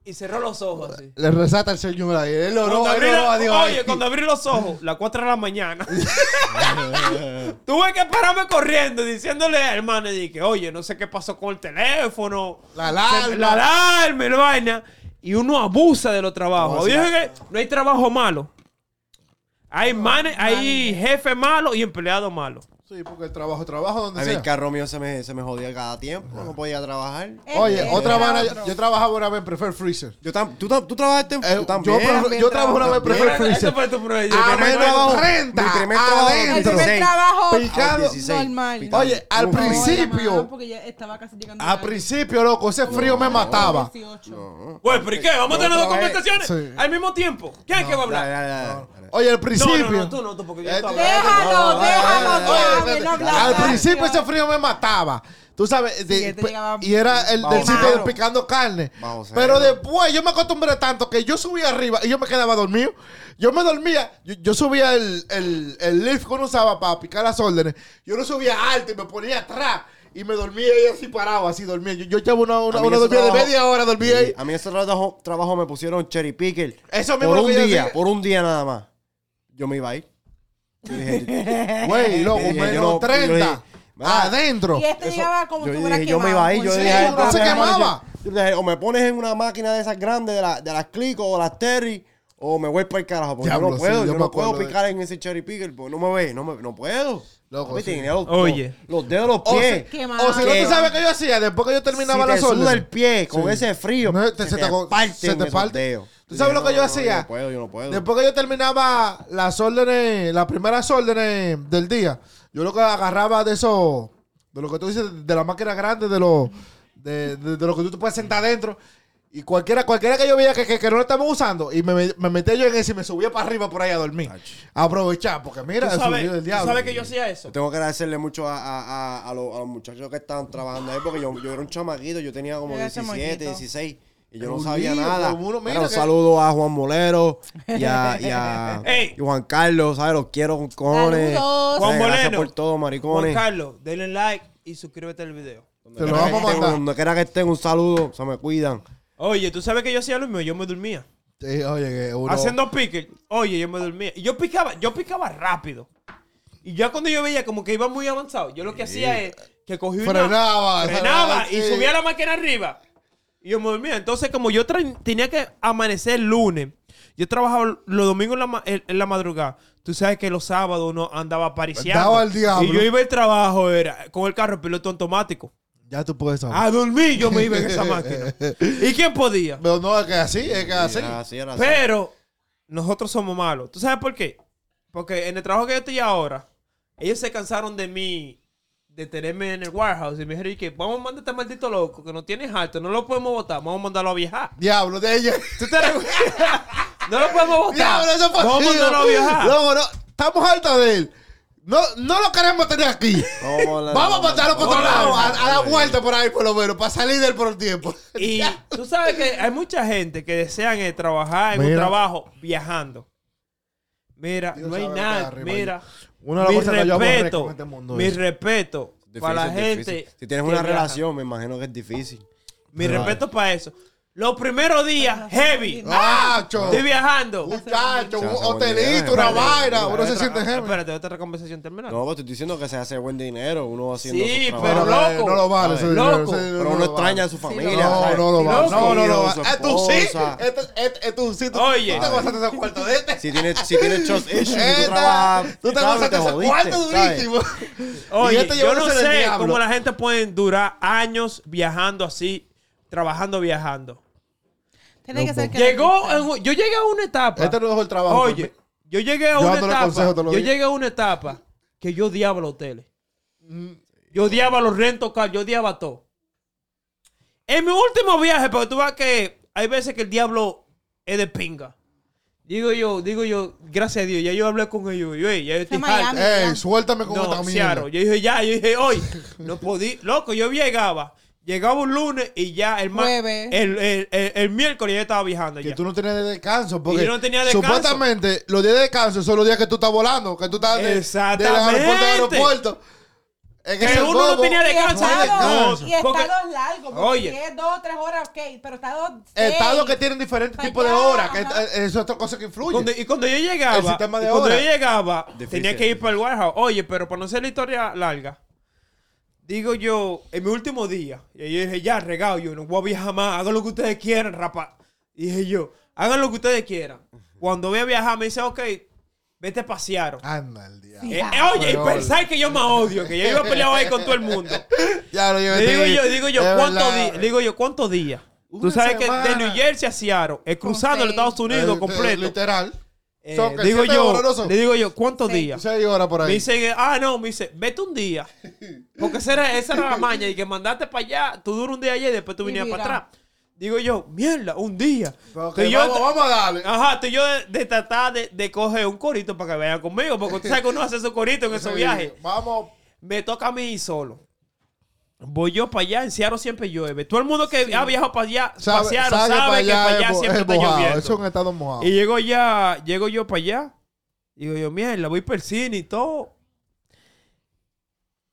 y cerró los ojos así. Le resata el señor ahí. Él oró, Cuando él abrí oró la- a Dios oye, cuando abrí los ojos, las 4 de la mañana, tuve que pararme corriendo diciéndole al hermano, dije, oye, no sé qué pasó con el teléfono, La alarma. la alarma, la vaina, y uno abusa de los trabajos. No, sí, que no hay trabajo malo. Hay, mane- hay jefe malo y empleado malo. Sí, porque el trabajo es trabajo donde A mí sea. el carro mío se me, se me jodía cada tiempo. No podía trabajar. Oye, Este, otra otro. yo, yo trabajaba una vez en Prefer Freezer. Yo tam- ¿tú, tam- tú trabajaste en Eh, tú yo, también? yo trabajé una vez en trabajo. Prefer Freezer. fue tu proyecto. A menos trabajo- 30 mi primer trabajo- El adentro. primer 16. trabajo Picado. 16. normal. Picado. Oye, al No, No, principio, porque ya estaba casi llegando al principio, loco, ese frío me mataba. 18. Bueno, pero ¿y qué? ¿Vamos a tener otra vez. documentaciones Sí. al mismo tiempo? ¿Quién es que va a hablar? Oye, al No, principio. no, no, tú no, tú, porque yo Eh, estaba- Déjalo, No, déjalo no, no, no hablar. al principio ese frío me mataba. Tú sabes, de- y era el del sitio cero. de picando carne. Cero. Pero después yo me acostumbré tanto que yo subía arriba y yo me quedaba dormido. Yo me dormía, yo, yo subía el, el, el lift que uno usaba para picar las órdenes. Yo lo subía alto y me ponía atrás. Y me dormía ahí así parado, así dormía. Yo, yo echaba una, una, una dormida de trabajo- media hora, dormía ahí. A mí ese trabajo, trabajo me pusieron cherry picker. Eso mismo por lo un día, por un día nada más. Yo me iba a ir. Yo dije, Güey, loco, yo dije, menos yo no- yo 30. dije, ah, adentro. Y este llegaba como yo si hubiera dije, yo me iba a ir, yo quemado, dije, no se quemaba. Yo dije, o me pones en una máquina de esas grandes, de, la- de las Clico o las Terry, o me voy para el carajo. Porque Diablo, yo no sí, puedo, yo yo, me no puedo acuerdo de- picar en ese cherry picker, porque no me ve, no, me, no puedo. Loco, Papi, sí. tenía los, Oye. los, los dedos de los O pies. se- Quemado. O si no, tú sabes qué yo hacía después que yo terminaba si las te suda órdenes. el pie con Sí. ese frío, No, te- se, se te, te parten se te esos parte. dedos. ¿Tú sabes lo que yo no, hacía? Yo no puedo, yo no puedo. Después que yo terminaba las órdenes, las primeras órdenes del día, yo lo que agarraba de eso, de lo que tú dices, de la máquina grande, de lo, de, de- de lo que tú te puedes sentar adentro. Y cualquiera, cualquiera que yo veía que, que, que no lo estaban usando, y me, me metía yo en ese y me subía para arriba por ahí a dormir. A aprovechar, porque mira, ¿Tú sabes, tú sabes que yo hacía eso? Yo tengo que agradecerle mucho a, a, a, a los, a los muchachos que estaban trabajando ahí, porque yo, yo era un chamaquito, yo tenía como Era 17, chamaquito. 16, y yo no sabía lío, nada. uno, mira un que- saludo a Juan Molero y a, y a Ey. y Juan Carlos, ¿sabes? Los quiero con cojones. Saludos. Juan Gracias Molero. por todo, Juan maricones. Carlos, denle like y suscríbete al video. Te lo vamos a mandar. Donde quiera que estén, un saludo, se me cuidan. Oye, ¿tú sabes que yo hacía lo mismo? Yo me dormía. Sí, oye, que uno... Haciendo pique. Oye, yo me dormía. Y yo picaba, yo picaba rápido. Y ya cuando yo veía como que iba muy avanzado, yo lo que hacía es que cogí una... Frenaba, Frenaba y sí. subía la máquina arriba. Y yo me dormía. Entonces, como yo tenía que amanecer el lunes, yo trabajaba los domingos en la, ma- en- en la madrugada. Tú sabes que los sábados uno andaba apariciando. Daba al diablo. Y yo iba al trabajo era, con el carro piloto automático. Ya tú puedes saber. A dormir yo me iba en esa máquina. ¿Y quién podía? Pero no, es que así, es que así. Era así, era así. Pero nosotros somos malos. ¿Tú sabes por qué? Porque en el trabajo que yo estoy ahora, ellos se cansaron de mí, de tenerme en el warehouse. Y me dijeron que vamos a mandar a este maldito loco que no tiene alto, no lo podemos votar, vamos a mandarlo a viajar. Diablo de ella. ¿Tú te no lo podemos votar. Diablo, eso fue Vamos a mandarlo a viajar. Loco, no, estamos hartos de él. No, no lo queremos tener aquí. Vamos a, Vamos a mandarlo por otro Hola. lado, a, a la vuelta por ahí por lo menos, para salir del por el tiempo. Y tú sabes que hay mucha gente que desean eh, trabajar en un trabajo viajando. Mira, Dios no hay sabe lo que nada. hay arriba Mira, Una de las mi cosas que yo aborrezco respeto, en este mundo mi es- respeto Difícil, para la difícil. gente. Si tienes una viaja. relación, me imagino que es difícil. Mi respeto para eso. Los primeros días, heavy. ¡Ah, cho! Estoy viajando. Muchacho, un hotelito, una vaina. Uno se siente heavy. Espérate, otra conversación terminada. No, pues te estoy diciendo que se hace buen dinero, uno haciendo Sí, su pero loco. No lo vale. ese Loco. dinero Pero no uno extraña a su familia. No, no lo vale. No, no lo vale. Es tú sí. Es tú sí. Oye. Tú te gozaste ese cuarto de este. Si tienes, si tienes trust issues, tú Esta- trabajas, Tú te ¿sabes? gozaste ese jodiste, cuarto ¿sabes? durísimo. Oye, este yo no sé cómo la gente puede durar años viajando así, trabajando, viajando. Tiene que ser que Llegó, en yo llegué a una etapa. Este no dejó el trabajo. Oye, yo llegué a Yo una dándole etapa. consejo Yo llegué a una etapa que yo odiaba los hoteles. Yo odiaba los rentos car, yo odiaba todo. En mi último viaje, porque tú ves que hay veces que el diablo es de pinga. Digo yo, digo yo, gracias a Dios, ya yo hablé con ellos. Yo, "Ey, ya yo estoy Miami. harto". Ey, suéltame con No, esta mierda. Yo dije, ya, yo dije, hoy, no podía. Loco, yo llegaba. Llegaba un lunes y ya el, Jueves. el, el, el, el miércoles ya estaba viajando. Que Ya. tú no tenías de descanso. Porque Y yo no tenía descanso. Supuestamente, los días de descanso son los días que tú estás volando. Que tú estás de, Exactamente. del aeropuerto a aeropuerto. Es Que uno no bobo- tenía Y descanso. estados, No, y estados largos. Porque Oye. si es dos o tres horas, ok. Pero estados. Estados que tienen diferentes Allá, tipos de horas. Que eso es otra cosa que influye. Cuando- y cuando yo llegaba, El sistema de y cuando horas. yo llegaba, Difícil, tenía que ir para el warehouse. Oye, pero para no hacer la historia larga, digo yo, en mi último día, y yo dije, ya, regado, yo no voy a viajar más, hagan lo que ustedes quieran, rapa. Dije yo, hagan lo que ustedes quieran. Cuando voy a viajar, me dice, ok, vete a pasear. Anda el día. Eh, eh, oye, y pensar que yo me odio, que yo iba a pelear ahí con todo el mundo. Ya lo. Le digo yo, digo yo, ¿cuántos días? Digo yo, ¿cuántos días? Tú sabes que de. New Jersey a Seattle, es cruzando los Estados Unidos Eh, completo. Literal. Eh, Son que digo siete yo, horas, ¿no son? le digo yo, ¿cuántos Sí. días? Seis horas por Me ahí. dice, ah, no, me dice, vete un día. Porque esa era, esa era la maña y que mandaste para allá, tú duras un día allá y después tú Y venías para mira. atrás. Digo yo, mierda, un día. Yo, vamos, vamos a darle. Ajá, estoy yo de, de tratar de, de coger un corito para que vayan conmigo, porque tú sabes que uno hace su corito en esos Sí, viajes. Vamos. Me toca a mí solo. Voy yo para allá, en Seattle siempre llueve. Todo el mundo que ha viajado para allá, Sabe, para Seattle, sabe sabe, para que para allá es siempre es está lloviendo. Es un estado mojado. Y llego ya, llego yo para allá. Digo yo, mierda, voy para el cine y todo.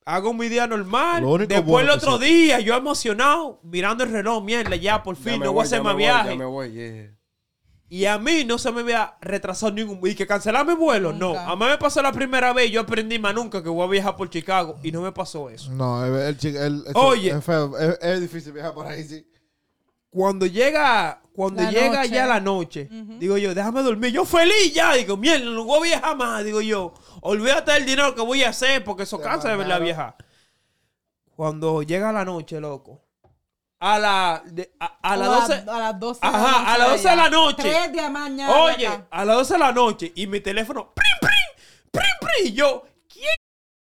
Hago mi día normal. Lo Después bueno el otro día, yo emocionado, mirando el reloj, mierda, ya por fin, no voy a hacer más voy, Ya viajes. me voy, yeah. Y a mí no se me había retrasado ningún... Y que cancelar mi vuelo, no. A mí me pasó la primera vez y yo aprendí más nunca que voy a viajar por Chicago. Y no me pasó eso. No, el, el, Oye. Es feo. Es, es difícil viajar por ahí, sí. Cuando llega, cuando La llega noche. ya la noche, digo yo, déjame dormir. Yo feliz ya, digo, mierda, no voy a viajar más. Digo yo, olvídate del dinero que voy a hacer porque eso Te cansa de verdad viajar. Cuando llega la noche, loco, a la, de- a, a las O 12, A las 12 Ajá, a las 12 de la noche. 3 de la mañana. oye, acá. a las 12 de la noche y mi teléfono, prim, prim, prim, prim, y yo, ¿quién es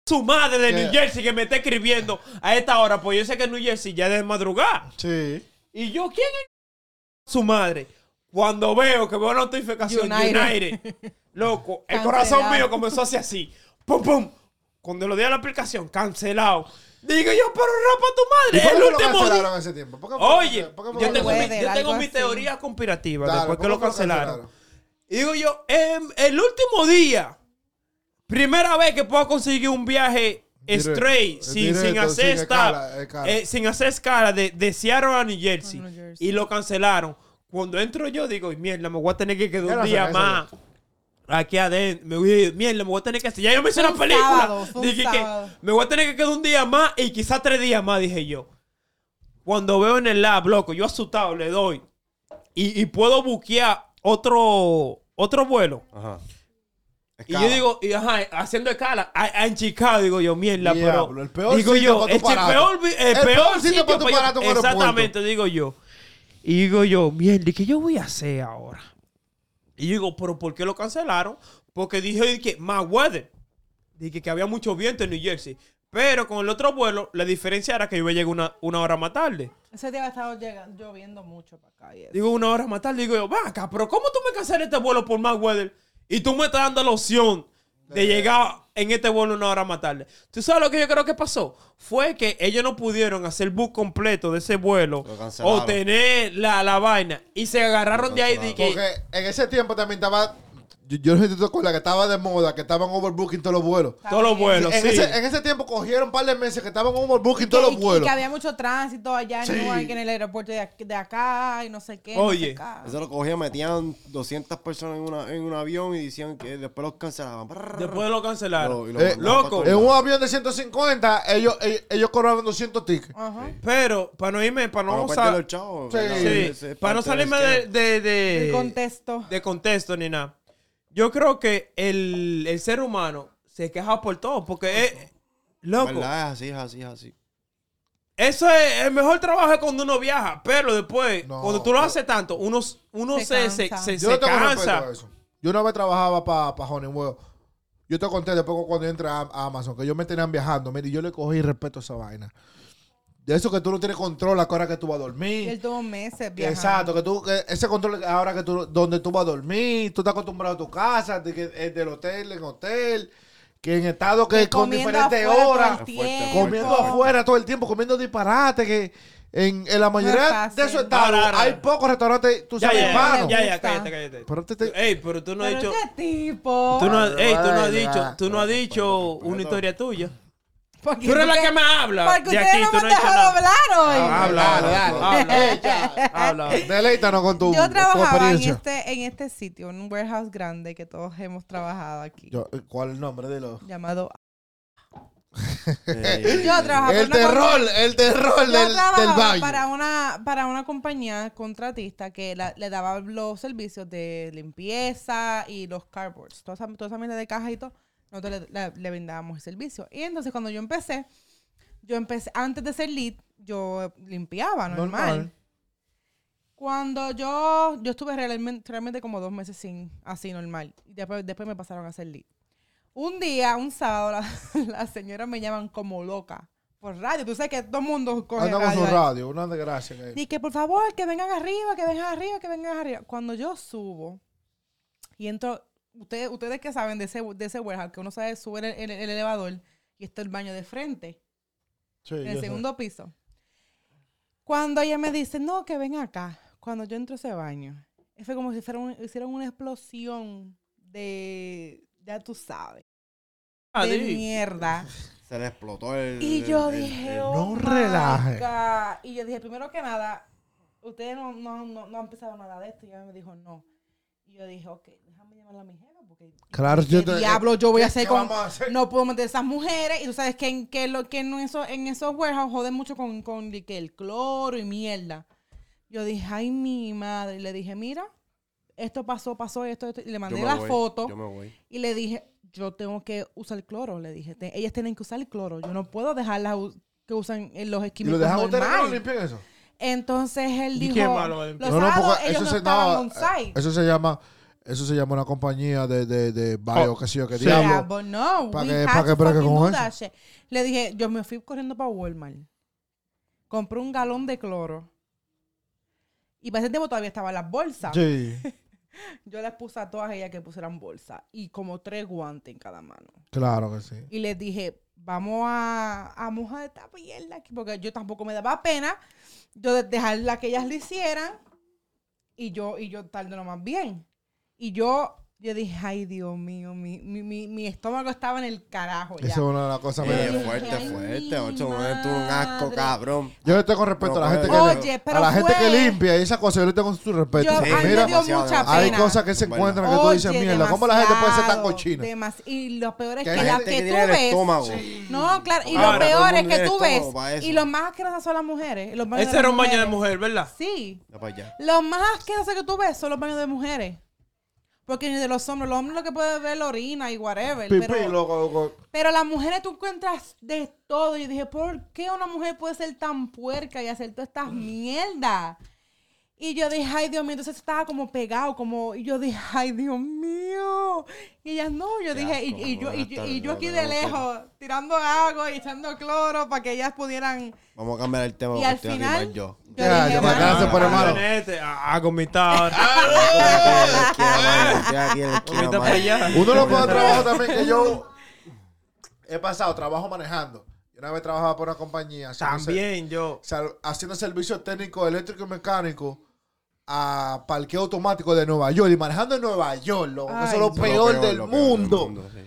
su madre de ¿Qué? New Jersey que me está escribiendo a esta hora? Pues yo sé que New Jersey ya es de madrugada. Sí. Y yo, ¿quién es su madre? Cuando veo que veo la notificación United. United, loco, el Cancelado. corazón mío comenzó a hacer así. Pum, pum. Cuando lo di a la aplicación, cancelado. Digo yo, pero rapa tu ¿Y madre. por qué El lo último día. cancelaron ese tiempo? ¿Por qué fue- Oye, por qué fue yo tengo, lo mi, yo tengo teoría conspirativa Dale, después ¿por que lo cancelaron. Y digo yo, em, el último día, primera vez que puedo conseguir un viaje Directo, straight, sin, directo, sin hacer sin stop, escala, escala. eh, sin hacer escala de, de Seattle a New Jersey, A New Jersey. y lo cancelaron. Cuando entro yo digo, mierda, me voy a tener que quedar ¿Qué un día más. Aquí adentro, me voy, mierda, me voy a tener que hacer. Ya yo me hice una un película. sábado, fue un Dije que me voy a tener que quedar un día más y quizás tres días más, dije yo. Cuando veo en el lab, loco, yo asustado le doy y, y puedo buquear otro, otro vuelo. Ajá. Y yo digo, y, ajá, haciendo escala a- a- en Chicago, digo yo, mierda, Diablo, pero. el peor digo sitio yo, para tu el, peor, el El peor peor sitio sitio para tu yo-. Exactamente, digo yo. Y digo yo, mierda, ¿y qué yo voy a hacer ahora? Y yo digo, ¿pero por qué lo cancelaron? Porque dije que más weather. Dije que había mucho viento en New Jersey. Pero con el otro vuelo, la diferencia era que yo iba a llegar una, una hora más tarde. Ese día ha estado llegando, lloviendo mucho para acá. y. Digo, una hora más tarde. Digo yo, va acá, pero ¿cómo tú me cancelas este vuelo por más weather? Y tú me estás dando la opción de llegar en este vuelo una hora más tarde. ¿Tú sabes lo que yo creo que pasó? Fue que ellos no pudieron hacer el book completo de ese vuelo o tener la, la vaina y se agarraron de ahí de que... Porque en ese tiempo también estaba. Yo, yo no sé si tú te acuerdas que estaba de moda, que estaban overbooking todos los vuelos. Todos los vuelos, en, sí. ese, en ese tiempo cogieron un par de meses que estaban overbooking Y todos que, los y- y vuelos. que había mucho tránsito allá en Sí. Newark, en el aeropuerto de, de acá y no sé qué. no Oye. sé acá. Eso lo cogían, metían 200 personas en, una, en un avión y decían que después los cancelaban. Después lo cancelaron. Lo- y lo Eh, loco. En un avión de 150, ellos, ellos, ellos cobraban 200 tickets. Ajá. Pero, para no irme, para no usar... Sí. para no salirme de, de, de- El contexto. de contexto ni nada. Yo creo que el, el ser humano se queja por todo. Porque es. Loco. ¿Verdad? Es así, es así, es así. Eso es el mejor trabajo es cuando uno viaja. Pero después, No, cuando tú lo haces tanto, uno, uno Se se, se, cansa. se- Yo se cansa. a eso. Yo una vez trabajaba para pa Honeywell. Yo te conté después cuando yo entré a, a Amazon que yo me tenían viajando. Mire, yo le cogí respeto a esa vaina. De eso que tú no tienes control a qué hora que tú vas a dormir. él tuvo meses viajando. Exacto, que tú, que ese control ahora que tú, donde tú vas a dormir, tú estás acostumbrado a tu casa, de que es del hotel en hotel, que en estado que con diferentes horas, comiendo afuera todo el tiempo, comiendo disparate, que en, en la mayoría de esos estados Ahora, ahora. hay pocos restaurantes, tú sabes, ya, ya, ya, cállate, cállate. Pero te- te- Ey, pero tú no has dicho. tipo. Tú no, ey, tú no has dicho, tú no has dicho una historia tuya. Porque Tú eres la que más habla. Porque de ustedes aquí, no me nada. hablar hoy. Habla, Dale, habla, habla. Habla. Deleítanos con tu, Yo trabajaba en este, en este sitio, en un warehouse grande que todos hemos trabajado aquí. Yo, ¿Cuál es el nombre de los? Llamado. Eh, Yo trabajaba El terror, el terror Yo del, del trabajaba baño. para una, para una compañía contratista que la- le daba los servicios de limpieza y los cardboards. Toda esa, toda esa de caja y todo. Nosotros le, le- le brindábamos el servicio. Y entonces cuando yo empecé, yo empecé, antes de ser lead, yo limpiaba normal. Normal. Cuando yo, yo estuve realmente, realmente como dos meses sin, así normal. Y después, después me pasaron a ser lead. Un día, un sábado, la, las señoras me llaman como loca. Por radio. Tú sabes que todo el mundo coge Anda con radio su ahí. radio, una desgracia. que- Y que por favor, que vengan arriba, que vengan arriba, que vengan arriba. Cuando yo subo y entro, ustedes, ustedes que saben de ese, de ese warehouse, que uno sabe subir el, el- el elevador y está el baño de frente, Sí, en el sé. segundo piso. Cuando ella me dice, no, que ven acá, cuando yo entro a ese baño, fue como si hicieran una explosión de, ya tú sabes, Ah, de mierda. Se le explotó el. Y yo el- dije, el- oh No relaje. Y yo dije, primero que nada, ustedes no, no, no, no han empezado nada de esto. Y ella me dijo, no. Y yo dije, ok, déjame llamarla a mi jefa porque... Claro, ¿qué yo te- diablo yo voy a ¿qué- hacer con...? vamos a hacer? No puedo meter esas mujeres. Y tú sabes que en, que lo, que en, esos, en esos warehouse joden mucho con, con que el cloro y mierda. Yo dije, ay, mi madre. Y le dije, mira, esto pasó, pasó esto, esto. Y le mandé la voy, foto. Yo me voy. Y le dije, yo tengo que usar el cloro. Le dije, "Te- ellas tienen que usar el cloro. Yo no puedo dejarlas que usan en los ¿Y lo químicos lo limpien eso? Entonces él ¿Y dijo, qué los No, no, porque ellos no se- estaban no, on site. Eso se llama, eso se llama una compañía de, de, de bio, Oh, qué sé yo, qué sí. diablo. Yeah, but no, Pa' we que- had pa' que to bregue fucking con eso. Le dije, yo me fui corriendo para Walmart. Compré un galón de cloro. Y para ese tiempo todavía estaban las bolsas. Sí, Yo les puse a todas ellas que pusieran bolsa. Y como tres guantes en cada mano. claro que sí. Y les dije, vamos a, a mojar esta mierda aquí, porque yo tampoco me daba pena yo de- dejarla que ellas lo hicieran y yo, y yo lo más bien. Y yo, yo dije, ay Dios mío, mi, mi, mi, mi estómago estaba en el carajo ya. Eso es una de las cosas. Eh, fuerte, ay, fuerte. Ocho, momento, un asco, cabrón. Yo le tengo respeto a la No gente que. Oye, a pero la gente que limpia y esas cosas, yo le tengo su respeto. Yo, a mí mira, me dio mucha hay cosas que se encuentran que tú dices, mierda, ¿cómo la gente puede ser tan cochina? demas- y lo peor es Que que, gente que, que tú tiene el ves... No, claro, y Ahora, lo peor es que tú ves, y los más asquerosos son las mujeres. Ese era un baño de mujeres. mujer, ¿verdad? Sí. Los más asquerosos que tú ves son los baños de mujeres. Porque ni de los hombres, los hombres lo que pueden ver es la orina y whatever. Pipí, pero, loco, loco. pero las mujeres tú encuentras de todo. Y yo dije, ¿por qué una mujer puede ser tan puerca y hacer todas estas mierdas? Y yo dije, ay Dios mío, entonces estaba como pegado, como, y yo dije, ay Dios mío. Y ellas no, yo Qué dije, y, asco, y yo, y, yo- y yo aquí de lejos, tirando agua y echando cloro para que ellas pudieran. Vamos a cambiar el tema Y al final, yo. yo Ya, dije, ya, para acá "Mano, se pone malo". Este, ah, con mi. Uno de los cuatro trabajos también que yo he pasado trabajo manejando. Yo una vez trabajaba por una compañía. También yo. haciendo servicios técnicos eléctricos y mecánicos a parqueo automático de Nueva York y manejando en Nueva York, loco, eso es lo peor, del, lo peor del mundo. mundo, sí.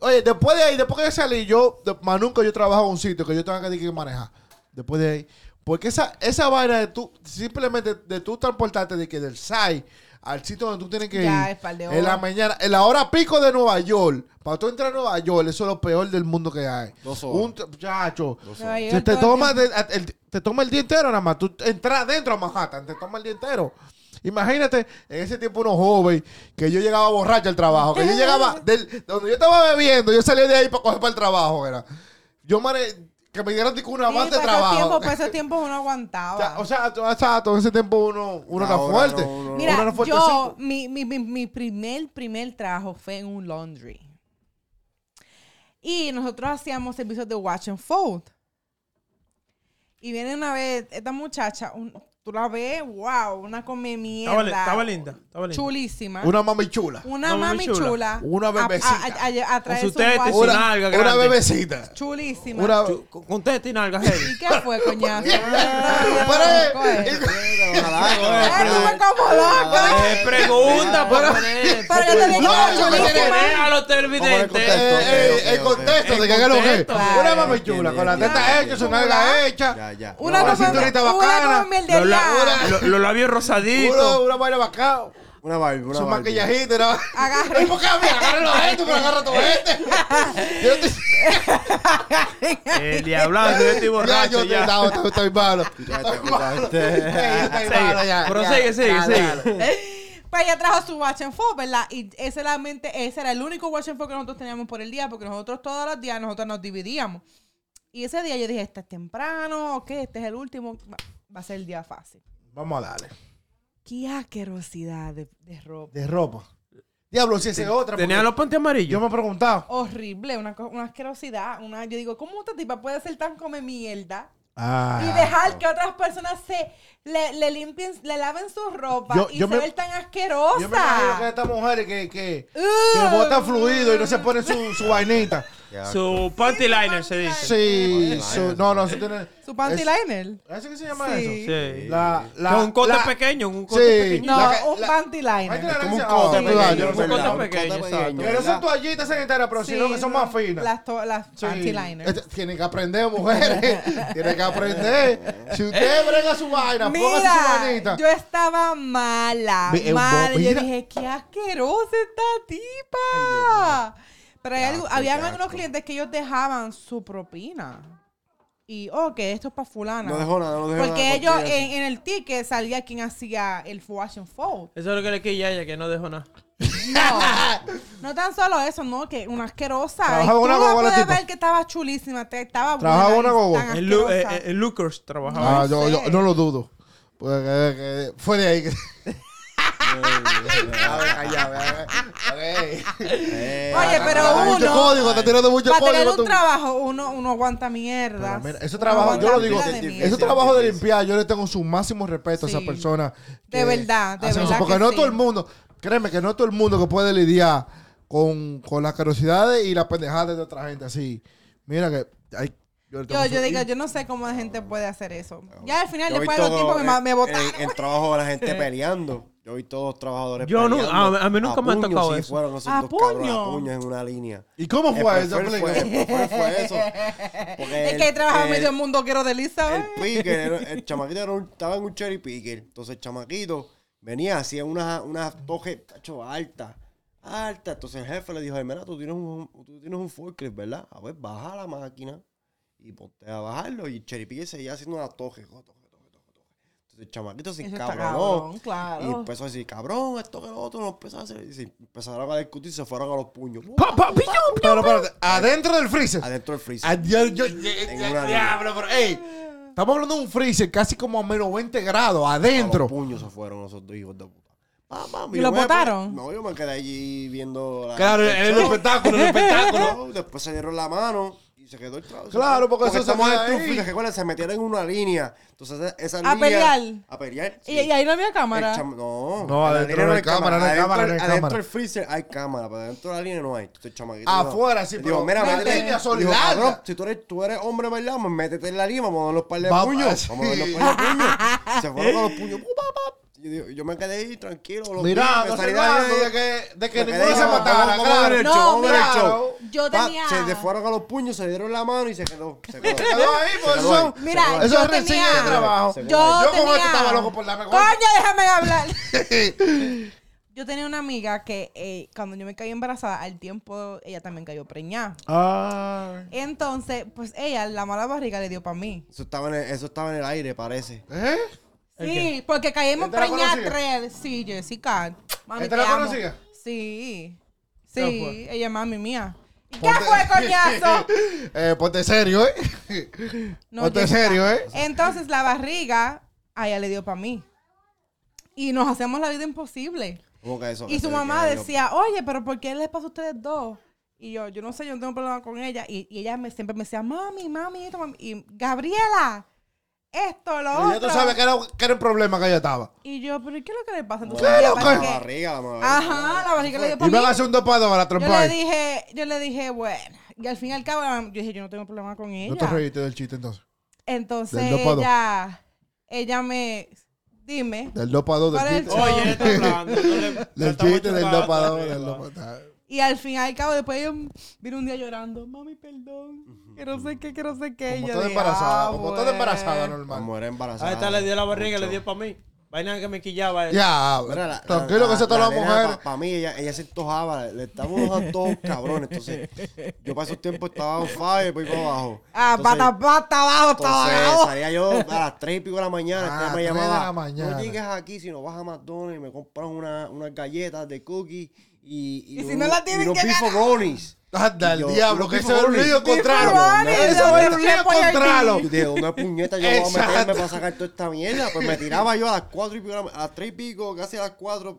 Oye, después de ahí, después que salí, yo, de- más nunca yo trabajo en un sitio que yo tenga que, que manejar. Después de ahí. Porque esa, esa vaina de tú, simplemente de tú transportarte de que del SAI al sitio donde tú tienes que Ya, ir. es par de en la mañana, en la hora pico de Nueva York, para tú entrar a Nueva York, eso es lo peor del mundo que hay. Dos horas. Un muchacho. Dos horas. Te el toma, el- te toma el día entero nada más. Tú entras dentro a Manhattan, te toma el día entero. Imagínate, en ese tiempo uno joven, que yo llegaba borracho al trabajo, que yo llegaba, del, donde yo estaba bebiendo, yo salía de ahí para coger para el trabajo, era. Yo, mane, que me dieran tipo, una Sí, base de para esos trabajo. tiempos, para esos tiempos uno aguantaba. O sea, en ese tiempo uno, uno era fuerte. no, uno- Mira, uno era yo, mi, mi, mi primer, primer trabajo fue en un laundry. Y nosotros hacíamos servicios de watch and fold. Y viene una vez esta muchacha, un- tú la ves, wow, una come Estaba, li- mierda. estaba linda. Estaba linda. Chulísima. Una mami chula. Una Una mami chula. chula. Una bebecita. A, a- a- Con su su teta y su Una, nalga una grande. bebecita. Chulísima. Una, Con, teta y nalga heavy. ¿Y qué fue, coñazo? Me ojalá. como loca. Eh, pregunta, Pero-. Pero yo te dije chulísima. a los televidentes. Eh, eh, el ok. contexto de que es lo que. Una mami chula, con la teta hecha, su nalga hecha. Ya, ya. Una Una cinturita una bacana. Mierdería. lo- los labios Una, rosaditos. una vaina bacana. Una Barbie, una maquillajito. ¿no? Agarre. ¿Por qué a mí? Agárralo a esto, pero agarra todo este. Yo te- El diablado, yo estoy Ya, borracho yo ya. no, estoy- estoy malo. Ya, Estoy malo. ya. Yo estoy Sigue. malo ya. Pero ya, sigue, sigue, dale, sigue. dale. Pues ella trajo su watch and fold, ¿verdad? Y ese, era, mente- ese era el único watch and fold que nosotros teníamos por el día, porque nosotros todos los días nosotros nos dividíamos. Y ese día yo dije, este es temprano, ok, este es el último, va, a ser el día fácil. Vamos a darle. Qué asquerosidad de, de ropa. De ropa. Diablo, si ese es otra. Porque los panties Yo amarillos. me he preguntado. Horrible, una, co- una asquerosidad. Una, yo digo, ¿cómo esta tipa puede ser tan come mierda? Ah. Y dejar que otras personas se le, le limpien, le laven su ropa Yo- y yo se me- tan Yo me imagino que asquerosa. estas mujeres que, que, que botan fluido y no se ponen su, su vainita. Su panty liner se dice. Sí, su- no, no, eso tiene. ¿Su panty es- liner? ¿Eso qué se llama Sí. eso? Sí. La, un cote la- pequeño, un cote Sí. pequeño. No, La que- un la- panty Hay liner. que como un Ah, cote cuidado, pequeño, yo no sé un cote nada. pequeño, exacto. Que no son toallitas sanitarias, pero sino Sí, que son más finas. Las, to- las Sí. panty liners. Este- Tienen que aprender, mujeres. Tienen que aprender. Si usted brega su vaina, póngase su Mira, vainita. yo estaba mala, eh, mala. Yo dije, qué asquerosa esta tipa. Pero hay algo- asco, habían algunos clientes que ellos dejaban su propina. Y, oh, que esto es para fulana. No dejó nada, no dejó Porque nada. ellos, porque en, en el ticket salía quien hacía el wash and fold. Eso es lo que le quilla a ella, que no dejó nada. No, no tan solo eso, no, que una asquerosa. Trabajaba una la gogola puedes tipo. ver que estaba chulísima, te- estaba Trabajaba buena una gogola. Lu- eh, eh, Lucas trabajaba. Ah, yo, yo no lo dudo. Pues, eh, eh, fue de ahí que. Eh, Oye, pero Está uno- Mucho código, está tirando mucho Para código. tener un tú. trabajo, uno, uno aguanta mierda. Pero mira, ese trabajo, yo lo digo, ese trabajo de limpiar, yo le tengo su máximo respeto a Sí. esa persona. De verdad, de eso, verdad Porque que no sí. todo el mundo, créeme que no todo el mundo que puede lidiar con, con las carosidades y las pendejadas de otra gente así. Mira que hay. Yo, yo digo, yo no sé cómo la gente puede hacer eso. Ya al final, yo después de los tiempos, me, me botaron. En, en trabajo de la gente peleando. Yo he visto dos trabajadores Yo no- peleando. a- a mí nunca me ha puños, tocado sí, eso. fueron esos ¿A dos cabrones a puño? puños en una línea. ¿Y cómo El fue eso? fue, el fue eso. Porque es el- que trabaja el- medio mundo quiero de Lisa. El ¿eh? picker, era- el chamaquito era un- estaba en un cherry picker. Entonces el chamaquito venía, hacía una, una toje tacho, alta. Alta. Entonces el jefe le dijo, "Ay, mira, tú tienes un, tú tienes un forklift, ¿verdad? A ver, baja la máquina y ponte a bajarlo. Y cherry seguía haciendo una toje. toje, toje, toje, toje. Entonces el chamaquito se encabronó. cabrón, Y claro. empezó a decir, cabrón, esto que lo otro, no empezó a hacer. Y se empezaron a discutir y se fueron a los puños. Pa, pa. Pero adentro del freezer. Adentro del freezer. Ah, yo- yo- yo- una diablo, pero, ey, estamos hablando de un freezer casi como a menos 20 grados A adentro. los puños se fueron esos dos hijos de puta. Pa, ¿Y lo me- botaron? No, yo me quedé allí viendo la Claro, el el espectáculo, el espectáculo. Después se dieron la mano se quedó el trabajo. Claro, porque eso se estamos. Truffield, recuerda, se metieron en una línea. Entonces, esa A línea... pelear. A pelear. Y, y ahí no había cámara. El cham- no, No, adentro no hay cámara, no hay Adentro- cámara, hay Adentro cámara. del freezer hay cámara, pero dentro de la línea no hay. Entonces, el chamaquito. Afuera, no. sí, pero Digo, mira, las métete. líneas son Digo, largas. si tú eres, tú eres hombre, ¿verdad? Pues métete en la línea, vamos a dar los par de puños. sí. Vamos a dar los par de puños. Se fueron con los puños. Pa, pa. Yo, me quedé ahí tranquilo. Mirando, me salí de observando ahí. de que, de que ninguno se matara. vamos- vamos a ver claro. el No, mira, yo Pa, tenía- Se le fueron a los puños, se dieron la mano y se quedó. Se quedó. Se quedó ahí, Se por eso. Mira, Eso yo es reseña tenía- de trabajo. Se Yo, tenía... esto estaba loco por la mejor. Coño, déjame hablar. yo tenía una amiga que eh, cuando yo me caí embarazada, al tiempo ella también cayó preñada. Ah. Entonces, pues ella, la mala barriga le dio para mí. Eso estaba, en el, eso estaba en el aire, parece. ¿Eh? Sí, porque caímos ¿Esta la conocía? tres. Sí, Jessica. Mami, ¿Esta te la amo. conocía? Sí. ¿Qué Sí, fue? ella es mami mía. ¿Y qué Ponte- fue, coñazo? Eh, ponte serio, ¿eh? No, ponte Jessica. serio, ¿eh? Entonces la barriga a ella le dio para mí. Y nos hacemos la vida imposible. ¿Cómo que eso? Y su mamá decía, oye, pero ¿por qué les pasa a ustedes dos? Y yo, yo no sé, yo no tengo problema con ella. Y, y ella me, siempre me decía, mami, mami, esto, mami. Y Gabriela, esto, lo Y ya otro. tú sabes que era, que era el problema que ella estaba. Y yo, pero ¿y qué es lo que le pasa? Entonces, Claro, ella, que- ¿para La qué? barriga, la madre. Ajá, la barriga le dio para Iban mí. a hacer un dopado a la Yo trompa. le dije, yo le dije, bueno. Y al fin y al cabo, yo dije, yo no tengo problema con ella. No te reíste del chiste entonces. Entonces Del ella, ella me, dime. Del dopado del ¿Cuál es chiste. Oye, él está hablando. Del chiste del chocando dopado. arriba. Del dopado. Y al fin y al cabo, después ella vino un día llorando, mami, perdón, que no sé qué, que no sé qué. Como yo toda embarazada. "Ah, Como toda embarazada, bueno". La normal. mujer embarazada. Ahí está, le dio la barriga, Mucho. le dio para mí. Vaina que me quillaba. él. Ya, Mira, la- tranquilo la- que eso todas las nena, mujeres. Para mí, ella, ella se antojaba, le, le estaban unos antojos cabrones. Entonces, yo para esos tiempos estaba on fire, por ahí para abajo. Ah, pata, pata, abajo, estaba abajo. salía yo a las 3 y pico de la mañana. Ah, me tres de llamaba. la mañana. No llegues aquí si no vas a McDonald's y me compras una, unas galletas de cookies y, Y si no la tienen y unos que beef ganar. brownies. Anda, Y el diablo, que ese es el Fui contrario. Ese es el Boyardee. contrario. Yo dije, ¿dónde puñeta yo voy a meterme para sacar toda esta mierda? Pues me tiraba yo a las 4 y pico, a las 3 y pico, casi a las 4,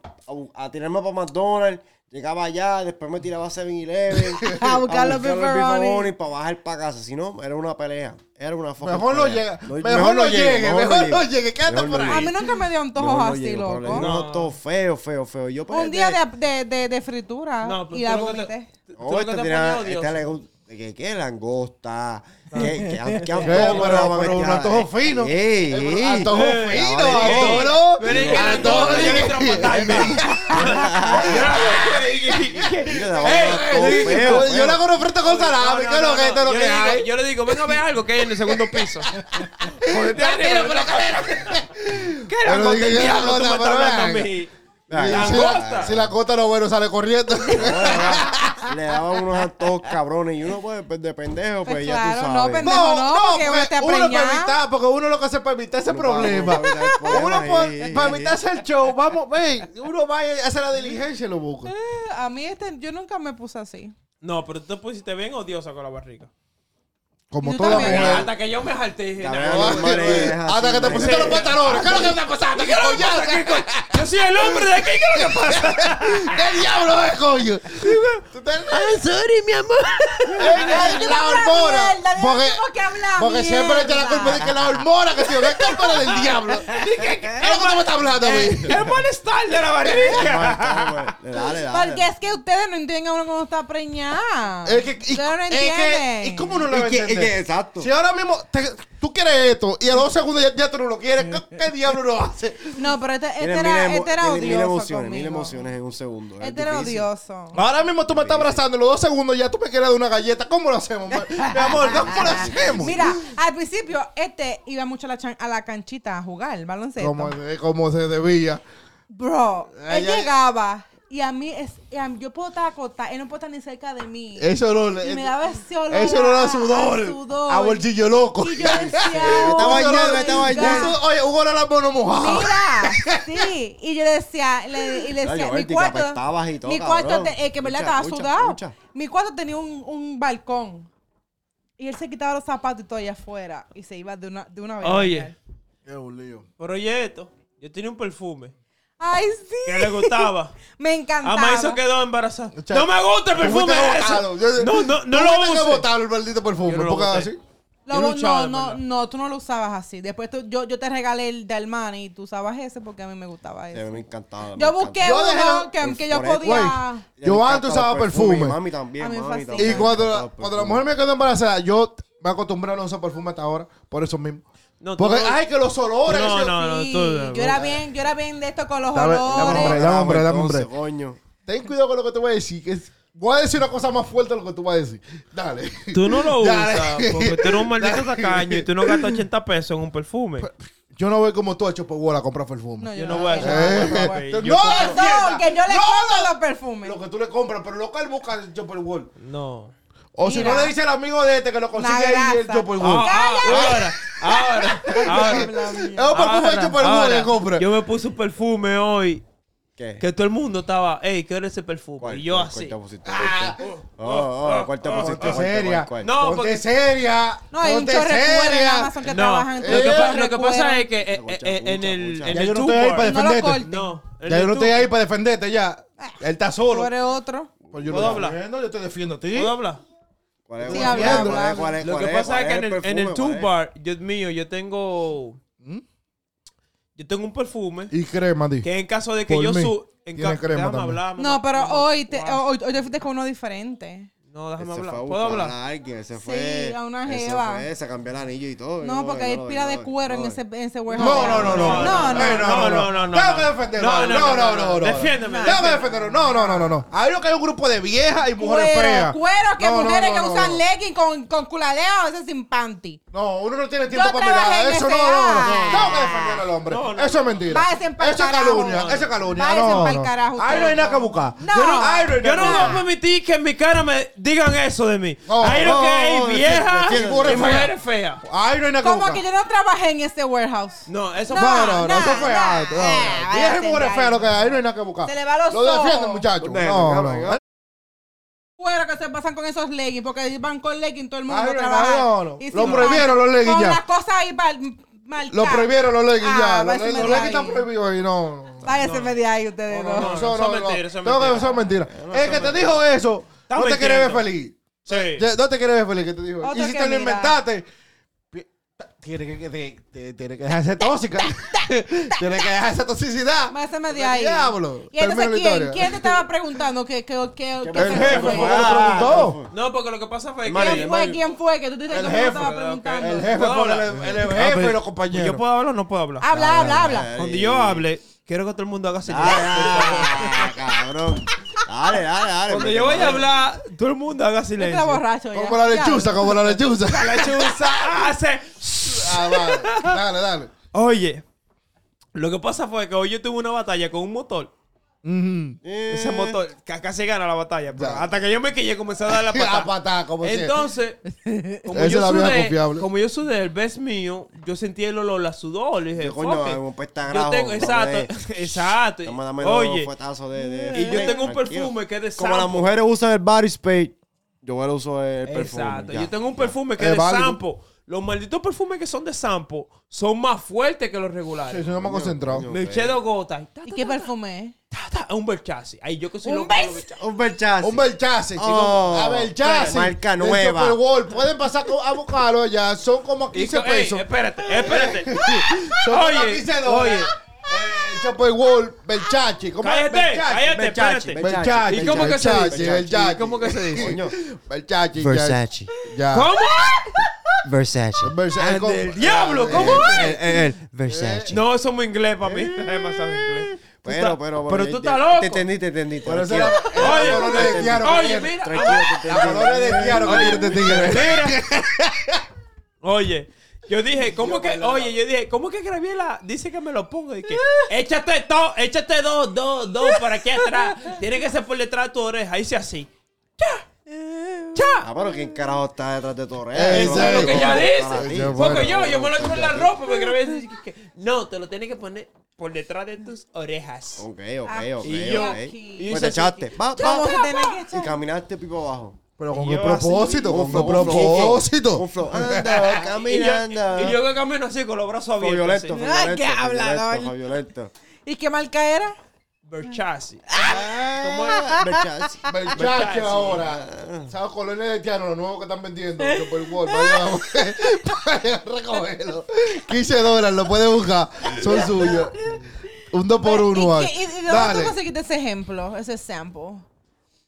a, a tirarme para McDonald's. Llegaba allá, después me tiraba a 7-Eleven. A buscar los pepperoni. para bajar para casa. Si no, era una pelea. Era una fucking Mejor no llega. Mejor no llegue. Mejor no llegue. Quédate Mejor no por A ahí. mí nunca me dio antojos no así, loco. di unos antojos feos, feos, feos. Yo, Un día de, de, de, de fritura No, pero y tú la vomité. Oh, este te tenía- este le gusta- ¿Qué, qué langosta? ¿Qué, qué, qué ¿Qué? antojo Pero- un antojo fino. Eh. Antojo Eh, fino, Antojo no, yo le de- entro a matarme. Y le daban Ey, un antojo Yo le hago una oferta con salami. ¿Qué lo que lo yo que le digo- hay? Yo le digo, venga a ver algo que hay en el segundo piso. ¿Qué era Si Langosta. la- Si la costa no bueno, sale corriendo. No, le daban- unos antojos cabrones y uno pues de pendejo, pues, Pues ya tú sabes. no, pendejo. no, porque uno te uno para evitar, porque uno lo que hace para evitar ese Uno para- problema. uno para problema, Uno para evitarse el show, vamos, ven, uno va a hacer la diligencia y lo busca. Eh, A mí este, yo nunca me puse así. No, pero tú te pusiste bien odiosa con la barriga. Como toda también. mujer. Hasta que yo me jalté y dije, Cabrón, "Nah, normal es Hasta que te pusiste los pantalones. ¿Qué es lo que está pasando? ¿Qué? ¿Qué co- Yo soy el hombre de aquí, ¿qué es lo que pasa? ¿Qué diablo es, coño? Tú te- sorry, mi amor. Eh, eh, La hormona. Porque, porque siempre le echa la culpa de que la hormona, que tío, es culpa del diablo. ¿Qué es lo que tú me estás hablando a mí? El malestar de la barriga. Dale, dale. Porque es que ustedes no entienden a uno cuando está preñada. Es que, y, es entienden. ¿y cómo no lo Y que- exacto. Si ahora mismo te- tú quieres esto y a los dos segundos ya, ya tú no lo quieres, ¿qué, qué diablo lo hace? No, pero este, este era, mil este era mil odioso emociones, mil emociones en un segundo. es Este era difícil. odioso. Ahora mismo tú me estás abrazando y los dos segundos ya tú me quieres dar una galleta. ¿Cómo lo hacemos? Mi amor, ¿cómo lo hacemos? Mira, al principio, este iba mucho a la, chan- a la canchita a jugar, baloncesto. Como, como se debía. Bro, él ay. llegaba y a mí, es, y a mí- yo puedo estar acostada, él no puede estar ni cerca de mí. Eso no y me daba ese olor. Eso no a- sudor. sudor. A bolsillo loco. Y yo decía, Vete a oh, bañar. God. Eso- Oye, un olor a mano mojado. Mira, sí. Y yo le decía, le, y le Ay, decía, mi cuarto, apestabas y todo, mi cuarto, cabrón. te- eh, que en verdad Escucha, estaba escucha, sudado. escucha. Mi cuarto tenía un, un balcón. Y él se quitaba los zapatos y todo allá afuera. Y se iba de una, de una vez. Oye. Es un lío. Pero oye esto, yo tenía un perfume Ay, sí. Que le gustaba. Me encantaba. Ama hizo quedó embarazada. No me gusta el perfume ese. No, no, no lo fuiste que botaron el maldito perfume. No lo porque boté. así. Lo- Yo luchaba, no, no, no, tú no lo usabas así. Después tú- yo, yo te regalé el de Armani y tú usabas ese porque a mí me gustaba Sí, a ese. me encantaba. me Yo busqué encantaba. Yo dejé- uno que, que yo podía... Yo antes usaba perfume. Y Mami también, A mí me mami fascina. también. Y cuando, cuando la mujer me quedó embarazada, yo me acostumbré a no usar perfume hasta ahora. Por eso mismo. No, Porque, no- ay, que los olores. No, no, no, tú- yo era bien, yo era bien de esto con los Dame- dame olores. hombre, dame hombre, dame hombre. coño. Ten cuidado con lo que te voy a decir. Que es- voy a decir una cosa más fuerte de lo que tú vas a decir. Dale. Tú no lo Dale. usas porque tú eres un maldito tacaño y tú no gastas 80 pesos en un perfume. Yo no voy como tú a Chopper a comprar perfume. No, Yo no voy a Eh, no, no, Yo Perdón, que yo le No, compro no. los perfumes. Lo que tú le compras, pero lo que él busca es el Chopper Wall. No. O si no le dice al amigo de este que lo consigue ahí el. Chopper. Ah, ah, ahora, ahora, ahora. Es un perfume Ahora, de Chopper Wall ahora, que compra. Yo me puse un perfume hoy ¿Qué? que todo el mundo estaba, hey, ¿qué era ese perfume? ¿Cuál, y yo cuál, así. ¿Cuál te pusiste? Ah, Oh, oh, ¿cuál te pusiste? Ponte ¿Cuál, cuál, seria. cuál? No, Ponte porque- seria. No, hay un Ponte chorro de cuero en. Amazon que No, trabajan en lo tu que, Eh, pa- chorro lo que pasa es que eh, eh, eh, en el en Ya el yo no estoy ahí para defenderte. No, Ya yo no estoy ahí para defenderte ya. Él está Tú solo. eres otro. Pues yo ¿Puedo no hablar? yo te defiendo a ti. ¿Puedo hablar? ¿Cuál es? Sí, ¿Cuál es? habla, ¿Cuál habla, es? ¿Cuál es? Lo ¿Cuál que pasa ¿Cuál es que en el, perfume? en el ¿Cuál two bar, yo mío, yo tengo ¿Mm? yo tengo un perfume Y crema, di. que en caso de que Por yo mí. su en Tiene ca- crema déjame también. hablar, No, pero hoy te, Wow. hoy, hoy te fuiste con uno diferente. No, déjame fue hablar. buscar ¿Puedo hablar? a alguien, ese Sí, fue. a una ese jeva. fue, Se cambió el anillo y todo. No, porque hay pila de cuero en ese, en ese warehouse. No, no, no, no. No, no. Eh, no, no, no, no. Que defenderlo. No, no, no, no, no. Defiéndeme, defiéndeme. defenderlo. No, no, no, no, no. Hay lo que hay un grupo de viejas y mujeres feas. cuero que No, no, mujeres no, que no, usan no. leggings con, con culaleo a veces sin panty. No, uno no tiene tiempo para mirar. Eso no, no, no. Ah. Tengo que defender al hombre. No, no. Eso es mentira. Váyase pa'l Eso es carajo. calumnia. Eso es calumnia. Váyase No, pa'l no. carajo Ahí no hay nada que buscar. No. Yo no, ahí no no permitir que en mi cara me digan eso de mí. No, Ahí lo no, que hay no, defiende, y mujeres feas. Ahí no hay nada que Como que yo no trabajé en ese warehouse. No, eso No, fue. No, no, no, eso fue alto. no, no. Viejas y mujeres ahí. feas, lo que hay, ahí no hay nada que buscar. Se le va los Lo defienden, muchachos. No, no. Cuero que se pasan con esos leggings, porque van con leggings todo el mundo no, trabaja. no, no. Lo prohibieron los leggings Con ya. las cosas ahí mal, marcadas. Lo prohibieron los leggings Ah, ya. Los, leggings están prohibidos ahí, no. no. Váyase de ahí ustedes No, no, Eso eso es mentira, eso es Tengo que- mentira. eso es mentira. No, El que te dijo eso, no te quiere ver feliz. Sí. No te quiere ver feliz, que te dijo. Y si te lo inventaste, tiene que, te- te- tiene que dejarse tóxica. tiene que dejarse toxicidad. Váyase de ¿Qué ahí. Diablo. Y entonces, ¿quién. ¿quién te estaba preguntando que, que, que, El jefe fue? preguntó. No, porque lo que pasa fue que. ¿Quién fue? ¿Quién fue? Que tú dices El que me jefe, estaba preguntando. El jefe ¿Puedo fue el, Ah, jefe pero- y los compañeros. ¿Yo puedo hablar o no puedo hablar? Habla, habla, habla. Cuando yo hable, quiero que todo el mundo haga silencio. Ah, cabrón. Dale, dale, dale. Cuando yo voy a hablar, todo el mundo haga silencio. está borracho ya. Como la lechuza, como la lechuza. La lechuza hace. Ah, vale. Dale, dale. Oye, lo que pasa fue que hoy yo tuve una batalla con un motor. Ujú. Ese motor ca- casi gana la batalla. pero Ya. hasta que yo me quillé, comencé a dar la La patada. como. Entonces, como Esa yo, la sudé, como yo sudé el best mío, yo sentí el olor a sudor. Y dije, Yo, coño, Yo tengo, exacto, exacto. Oye, fuetazos de, de- y yo tengo un perfume que es de Como las mujeres usan el body spray, yo ahora uso el perfume. Exacto. ya. Yo tengo un perfume que Es es de sampo. Los malditos perfumes que son de sampo son más fuertes que los regulares. Sí, sí, no me he concentrado. coño. Me eché dos gotas. Ta, ¿Y qué perfume es? Ta, ta, un Versace. Ay, yo que soy ¿Un loco. Un Versace. Un Belchase, chicos. Oh, a Belchase. marca nueva. Superwall. Pueden pasar a buscarlo ya. Son como Y 15 co- ey, pesos. espérate, espérate. Son como oye, 15 dólares. oye. Eh, El Superwall, Belchachi. ¿Cómo es? Cállate, Belchachi. cállate, espérate. Belchachi. ¿Y cómo que se dice? Belchachi. ¿Y cómo que se dice? Coño. Belchachi. Versace. Ya. ¿Cómo? Versace. Versace. Ande el diablo, ¿cómo El, el- el Versace. No, eso es muy inglés para mí. Es demasiado inglés. Pero, pero, pero tú estás loco. Te entendí, te entendí. Oye, Oye, mira. Tranquilo, te. Mira. Oye, yo dije, ¿cómo que? Oye, yo dije, ¿cómo que Graviela dice que me lo pongo? Y que, échate todo, échate dos, dos, dos por aquí atrás. Tiene que ser por detrás de tu oreja. Hice así. ¡Ya! ¡Ya! Ah, pero ¿quién carajo está detrás de tu oreja? Eso es lo que ella Para dice. Porque yo, yo me lo echo en la ropa. Porque Graviela dice que, que, no, te lo tienes que poner por detrás de tus orejas. Ok, ok, ok. Y yo- ok. y Pues te echaste. Va, ¿Cómo va, Y caminaste pipo abajo. Pero con yo propósito, con flow. propósito. Un flow. Anda, Y yo, caminando. y yo que camino así con los brazos abiertos. violento, violento. qué fue hablador. violento, Fue violento. ¿Y qué marca era? ¿Cómo es? Versace. Versace ahora. ¿Sabes? Colonia de Tiano, los nuevos que están vendiendo. Superbowl. Vayan vayan a recogerlo. 15 dólares, lo puedes buscar. Son suyos. Un 2 por 1 ¿Y, y- y de dónde Dale. tú conseguiste ese ejemplo, ese sample?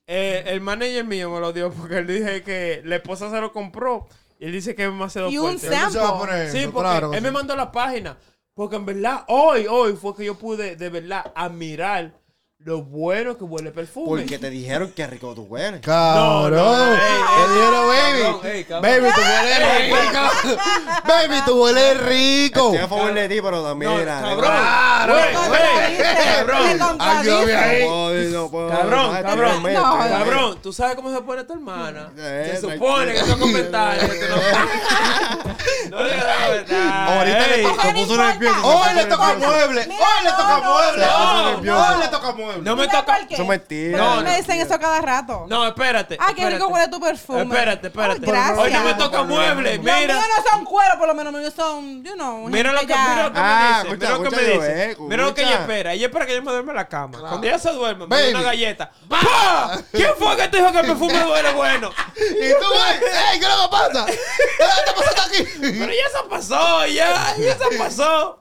Eh, el manager mío me lo dio porque él dije que la esposa se lo compró y él dice que es demasiado Y un fuerte. ¿Dónde se va a sample. Sí, porque Claro que él me mandó la página. Porque en verdad, hoy, hoy fue que yo pude de verdad admirar lo bueno que huele el perfume. Porque te dijeron que rico tú hueles. Cabrón. No, no, ey, Te dijeron, cabrón, baby. cabrón. Baby, tú hueles rico. Baby, tú hueles rico. Estoy a favor de ti, pero también No, era. cabrón. Cabrón. Cabrón, cabrón. No, Cabrón, ¿tú sabes cómo se pone tu hermana? Eh, se supone que esos comentarios tú no No digas la verdad. Ahorita le puso nervioso. Hoy le toca mueble. Hoy le toca mueble. Hoy le toca mueble. No me toca. Eso es mentira. No, me dicen eso cada rato. No, espérate. Ah, qué rico huele tu perfume. Espérate, espérate. Gracias. Hoy no me toca mueble. Los Mira. míos no son cuero, por lo menos míos son, you know, Mira lo que, ya- mira lo que Ah, me dice. Mira lo que me dice. eh, Mira lo que ella espera. Ella espera que yo me duerma en la cama. Cuando ella se duerme, me da una galleta. ¡Pah! ¿Quién fue que te dijo que el perfume huele bueno? Y tú, güey, ¡ey! ¿Qué es lo que pasa? ¿Qué está pasando aquí? Pero ya se pasó, ya, ya se pasó.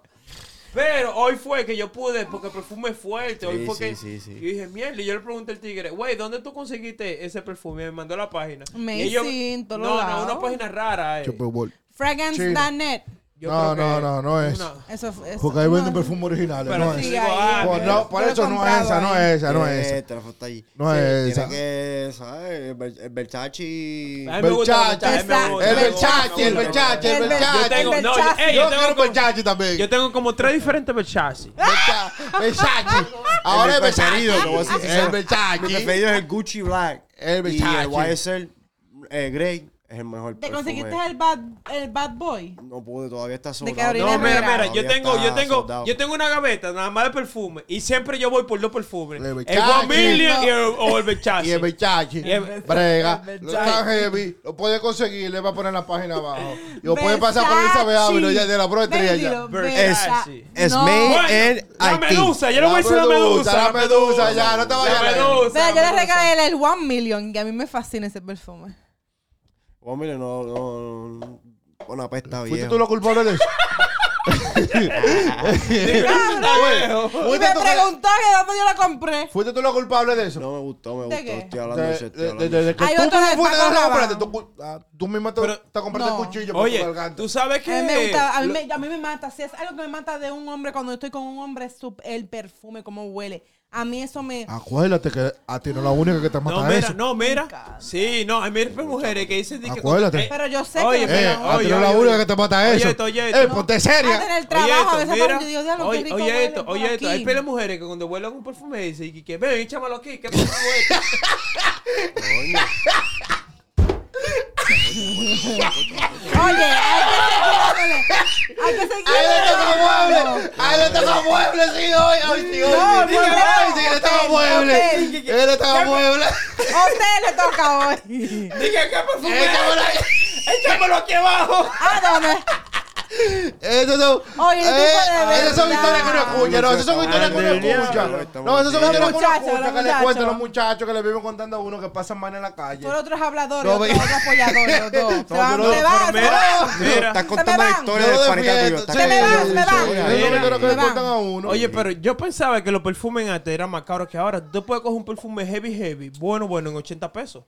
Pero hoy fue que yo pude, porque el perfume es fuerte. Hoy Sí, fue sí, que. sí, sí. Yo dije, mierda. Y yo le pregunté al tigre, güey, ¿dónde tú conseguiste ese perfume? Y me mandó la página. Me Y ellos- No, no, una página rara. Eh. Fragrance.net. Yo No, creo que no, no, no es. una- Eso, eso Porque ahí no, venden perfumes originales. Pero No sí, es. ah, Pues no, por eso no es esa, no es esa, no es esa. está ahí. No Sí, es esa. Tiene que, ¿sabes? El, Ver- el Versace. Versace, El Versace, el. Versace, el Versace. Yo tengo, yo, Versace. tengo Versace también. yo tengo como tres diferentes Versace. Versa- Versace. Ahora es Versace. El sincero. Mi Versace. preferido es el Gucci Black. El Y Versace. el YSL eh, Grey es el mejor. ¿Te perfume. conseguiste el bad, el bad boy? No pude, todavía está soldado. No, mira, mira, yo tengo, yo tengo, soldado. yo tengo una gaveta nada más de perfume y siempre yo voy por dos perfumes. El. One Million y el, o el Versace. Y el Versace. Brega. el Lo tan heavy. Lo puede conseguir. Le va a poner en la página abajo. Y lo puede pasar por. Elizabeth Ávila ya de la Pro Estrella. Vendilo, Versace. Es No. made Bueno, in la medusa, yo le voy a decir la medusa. La medusa, ya, no te vayas La medusa. Mira, yo le regalé el One Million y a mí me fascina ese perfume. Oh, mire, no, no, no. Una pesta ¿Fuiste vieja. tú lo culpable de eso? Y me preguntó que dónde yo la compré. ¿Fuiste tú lo culpable de eso? No me gustó, me ¿De gustó. qué? Estoy hablando De- eso, estoy hablando de- eso. que Hay tú otro mismo del fuiste Paco no, Rabanne. espérate, tú, ah, tú misma te, Pero- te compraste No. el cuchillo para tu Oye, garganta. tú sabes que A mí me gusta, a mí me, a mí me mata. Si es algo que me mata de un hombre cuando estoy con un hombre, es su- el perfume, cómo huele. A mí eso me. Acuérdate que a ti no es la única que te mata No, mira, eso. no, mira. Sí, no, hay miles de mujeres que dicen que Acuérdate. Pero yo sé Oye, que. Eh, no. a ti oye, no es la oye, única oye. que te mata Oye eso. esto, oye esto. Eh, No. ponte Ah, seria. en el trabajo, a veces mira, cuando yo digo, diablo, qué oye, rico oye huele esto, oye esto. Hay pile de mujeres que cuando huelen un perfume dicen que, que ven, échamelo aquí, ¿qué perfume? Coño. Oye, hay que seguir dándole. Hay que seguir ¡Ahí le toca mueble! ¡Ahí le toca mueble! ¡Sí, hoy! ¡Hoy sí, hoy! No, sí, ¡Ay, sí, le toca mueble! ¡Él le toca mueble! A usted le toca hoy. Dije, ¿qué perfume ¡Échamelo aquí abajo. ¿A dónde? Esos son. Oye, el tipo de esas son verdad. historias que uno escucha. No, esas son historias que uno escucha. No, esas son historias que uno muchachos, escucha. Que le muchachos. cuentan los muchachos que le viven contando a uno que pasan mal en la calle. Son otros habladores, No, otros, ve- otros apoyadores, los dos. Se van, yo no- se van, pero se mira, van. mira. Estás contando me la van. historia Yo de panita tuyo. defiendo. estás Sí, Se me van, contando se me la van. historia. Eso es lo que Se le van. cuentan a uno. Oye, pero yo pensaba que los perfumes antes eran más caros que ahora. Tú puedes coger un perfume heavy, heavy, bueno, bueno, en 80 pesos.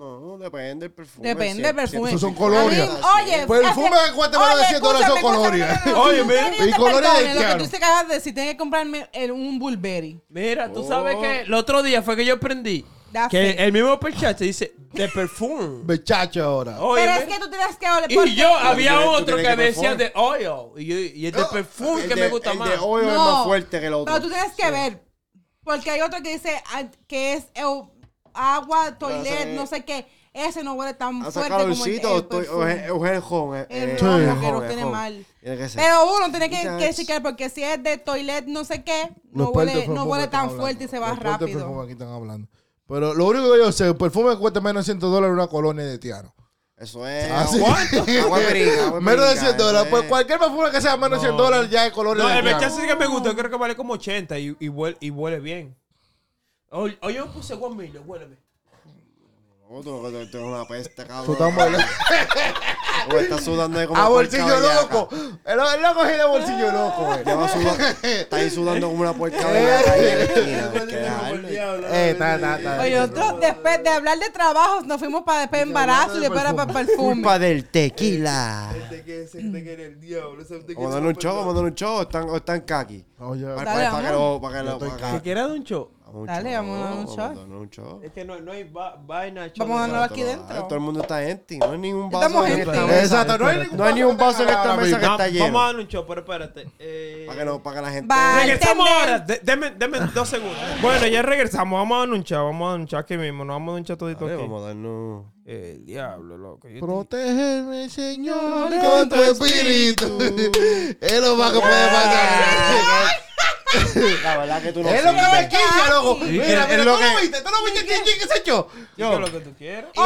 No, depende del perfume. Depende del perfume. Esos son colonias. A mí, Oye, Perfume cuesta menos de oye, 100 dólares son no, Oye, mira, y te perdones, de Lo que tú dices que acabas de decir, tienes que comprarme el- un Burberry. Mira, tú Oh. sabes que el otro día fue que yo aprendí That's que it. el mismo perchache dice de perfume. Bechacho ahora. Oye, Pero es que tú tienes que oler. Y yo había otro que que decía de oil. Y, yo- y el de perfume El que de- me gusta el más. de oil es No. más fuerte que el otro. Pero tú tienes que ver. Porque hay otro que dice ah, que es agua, toilet, no sé qué. Ese no huele tan fuerte como el, calorcito, el o o el jón. eh, El que no tiene mal. Pero uno tiene que, que chequear porque si es de toilet, no sé qué, no huele, no huele tan hablando. fuerte y se va rápido. aquí están hablando. Pero lo único que yo sé, el perfume que cuesta menos de 100 dólares una colonia de Tiano. Eso es. Ah, sí. Menos de perica, 100 dólares. Pues es. cualquier perfume que sea menos de 100 dólares ya es color No, el mechazo sí que me gusta. Yo creo que vale como 80 y, y, huele, y huele bien. Oye, oye, yo puse One Million, huéleme. Tú, tú- tú eres una peste, Tú cabrón. estás mal- Tú estás sudando de como A bolsillo loco. El, el loco es de bolsillo loco, güey. Lleva sudando, está ahí sudando como una puerca bellaca ahí en la esquina. hay que dejarlo. Eh, está, está, está. Oye, nosotros después de hablar de trabajos nos fuimos para después embarazo y después era para perfume. Culpa del tequila. Mm. Vamos a darle un show, vamos a darle un show. o Están, o están kaki. Oye, Para, Dale, para, para que lo. Que que- ¿Que quieras de un show? Vamos Dale, show, vamos a dar un vamos shot. a un show. Es que no, no hay va- vaina. show Vamos a rato. aquí dentro. Todo el mundo está empty. No hay ningún vaso Estamos en empty. esta mesa. Exacto, no hay ningún No hay ni un vaso en esta mesa que está Vamos lleno. a darle un show, pero espérate. Eh, Para que, no, para que la gente. Regresamos ahora. De- deme, deme dos segundos. Bueno, ya regresamos. Vamos a dar un. Vamos a dar un aquí mismo. Nos vamos a dar un chat todito aquí. vamos a darnos. El diablo, loco. Yo Protégeme, Señor, con tu espíritu. Es lo más que puede pasar. La verdad que tú no Es lo que me quilla, loco. Mira, mira, lo ¿tú lo viste? ¿Tú lo viste quién quién se echó? ¿Qué es lo que tú quieras? Y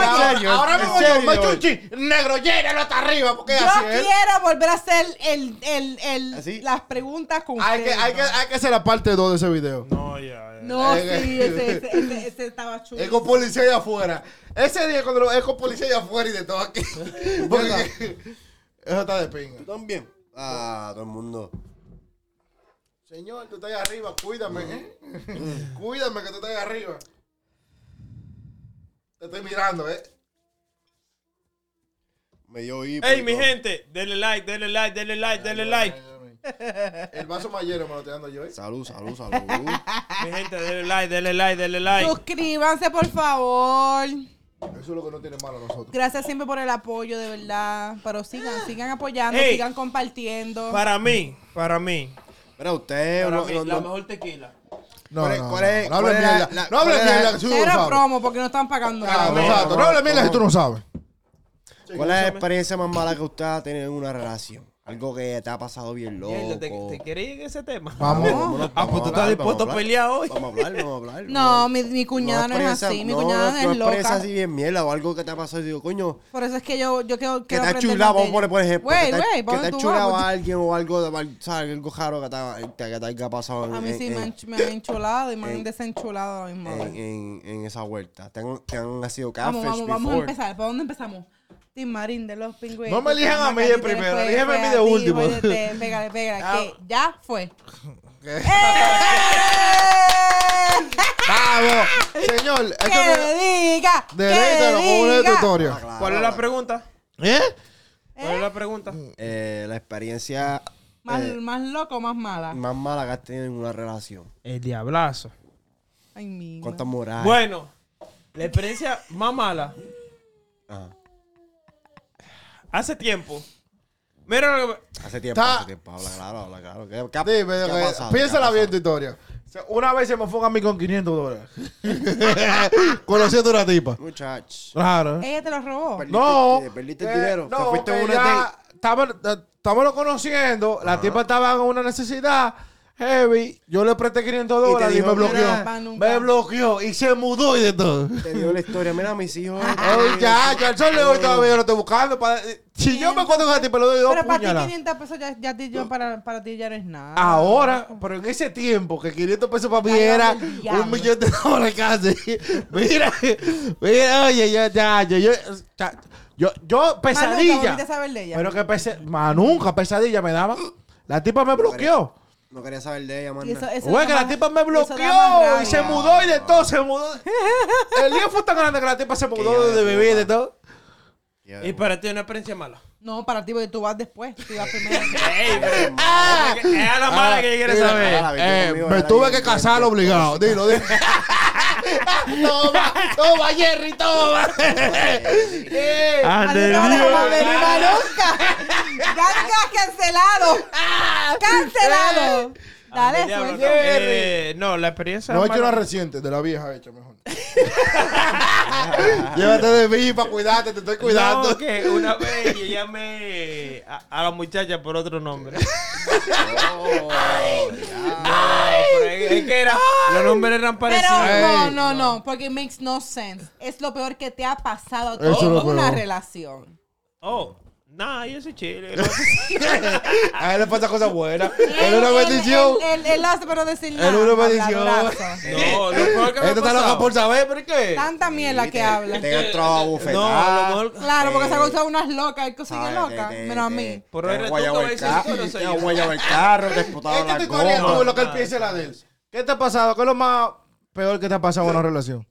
ahora, mismo yo chin. Negro, llénalo hasta arriba, porque Yo así es. quiero volver a hacer el, el, el, ¿Así? las preguntas con Hay que, hay, que, ¿no? hay que hacer la parte 2 de ese video. No, ya. ya. No, Eh, sí, ese, ese, ese, ese estaba chulo. Es con policía allá afuera. Ese día cuando lo, es con policía allá afuera y de todo aquí. Porque eso está de pinga. ¿Tú también? Ah, todo el mundo. Señor, tú estás ahí arriba, cuídame, ¿eh? cuídame que tú estás ahí arriba. Te estoy mirando, ¿eh? Me dio hipo. Ey, y mi todo. gente, denle like, denle like, denle like, denle like. El vaso lleno me lo estoy dando yo, ¿eh? Salud, salud, salud. Mi gente, denle like, denle like, denle like. Suscríbanse, por favor. Eso es lo que no tiene malo nosotros. Gracias siempre por el apoyo, de verdad. Pero sigan, sigan apoyando, Ey. sigan compartiendo. Para mí, para mí. Pero usted. Para no- mí, no- la no- mejor tequila. No, ¿Cuál es- no, cuál es- no, no hables cuál es la- mierda. la- No hables mierda no Cero promo porque no están pagando Claro, nada. exacto. No hables mierda que tú no sabes. ¿Cuál es la experiencia más mala que usted ha tenido en una relación? Algo que te ha pasado bien loco. ¿Te, te quieres ir en ese tema? Vamos. Vámonos, Ah, pues tú vamos estás dispuesto vamos a pelear hoy. Vamos a hablar, vamos a hablar. No, mi, mi cuñada no, es experiencia- así. Mi no, cuñada no es experiencia loca. así bien mierda o algo que te ha pasado y digo, coño, Por eso es que yo, yo quiero, que quiero te ha chulado, vamos a poner, por ejemplo, Güey, que te, güey, que ¿pa' te ha chulado a alguien o algo, de- ¿sabes? Algo raro que te, ha- que te haya pasado en, A mí sí en- me han, me han enchulado y me han en- desenchulado a la misma vez. en, en, esa vuelta. Te han, te han sido Vamos, catfish vamos, vamos a empezar. ¿Por dónde empezamos? Tim Marín de los pingüinos. No me elijan a mí de primero, después elígeme a mí de ti, último. Pégale, pégale, Ah. que ya fue. ¡Eh! Vamos. Señor, esto ¡Que no- diga! Derecho ¡Que como una diga! tutoria. Ah, claro. ¿Cuál es la pregunta? ¿Eh? ¿Cuál es la pregunta? Eh, la experiencia Más, eh, más loco, más mala. más mala que has tenido en una relación. El diablazo. Ay, mi. ¿Cuántas morales? Bueno, la experiencia más mala Ajá. Hace tiempo. Mira lo que. Hace tiempo, Está- hace tiempo. Habla claro, habla claro. ¿Qué, qué ha- Dime, qué ha que- pasado? piénsala ¿Qué ha bien tu pasado? historia. O sea, Una vez se me fue a mí con 500 dólares. Conociendo una tipa. Muchach. Claro. Ella te lo robó. Perdiste- No. eh, perdiste el que- dinero. Te No, fuiste que una ya date. estaba- eh, Estábamos conociendo. La tipa estaba en una necesidad heavy. Yo le presté 500 te dólares y, dijo, me bloqueó. Me bloqueó y se mudó y de todo. Te dio la historia. Mira, mis hijos. Ya, yo al sol de hoy todavía yo lo estoy buscando. para- Si yo me encuentro con tipa, le doy dos Pero para ti puñaladas. 500 pesos ya, ya ti- yo para, para ti ya no es nada. Ahora, pero en ese tiempo, que 500 pesos para mí era el un millón de dólares casi. Mira, mira, oye, yo, ya, yo, yo, ya, yo, yo Más nunca pesadilla. de ella. Pero que más nunca pesadilla me daba. La tipa me bloqueó. No quería saber de ella, man. Y eso- eso Güey, que la tipa me bloqueó y se mudó y de todo, se mudó. El lío fue tan grande que la tipa se mudó de bebé y de todo. Y para ti una experiencia mala. No, para ti, porque tú vas después. Tú ibas primero. Ey, pero- es a la mala que quiere Mira, saber. Ah, vete eh, conmigo, me tuve que casar obligado. Dilo, dilo. toma, toma, Jerry, toma. Eh, Ah, Así no a venir más nunca. Ganga cancelado. Cancelado. Dale, Al diablo, suelta. no. Eh, no, la experiencia. No he hecho una reciente, de la vieja hecha mejor. Llévate de mí para cuidarte, te estoy cuidando. No, que una vez yo llamé a, a la muchacha por otro nombre. Oh, Pero es, es que era, los nombres eran Pero parecidos. no, Ey. no, no, porque it makes no sense. Es lo peor que te ha pasado es lo en una relación. Oh, nah, yo soy chile. A él le pasa cosas buenas. Es una bendición. Él, él, él hace pero decir Es nada. una bendición. No, lo peor que me ha Esto está loca por saber, pero ¿y qué? Tanta mierda que te- habla. Te entrado a No, bufetar. lo mejor. Claro, porque Eh, se gustan unas locas, hay cosas ¿sabes? locas, menos a te- mí. Pero te eres tú guayaba que el vas a decir, carro, Esta la goma. tú, lo que él no. piensa es la de él. ¿Qué te ha pasado? ¿Qué es lo más peor que te ha pasado en una relación?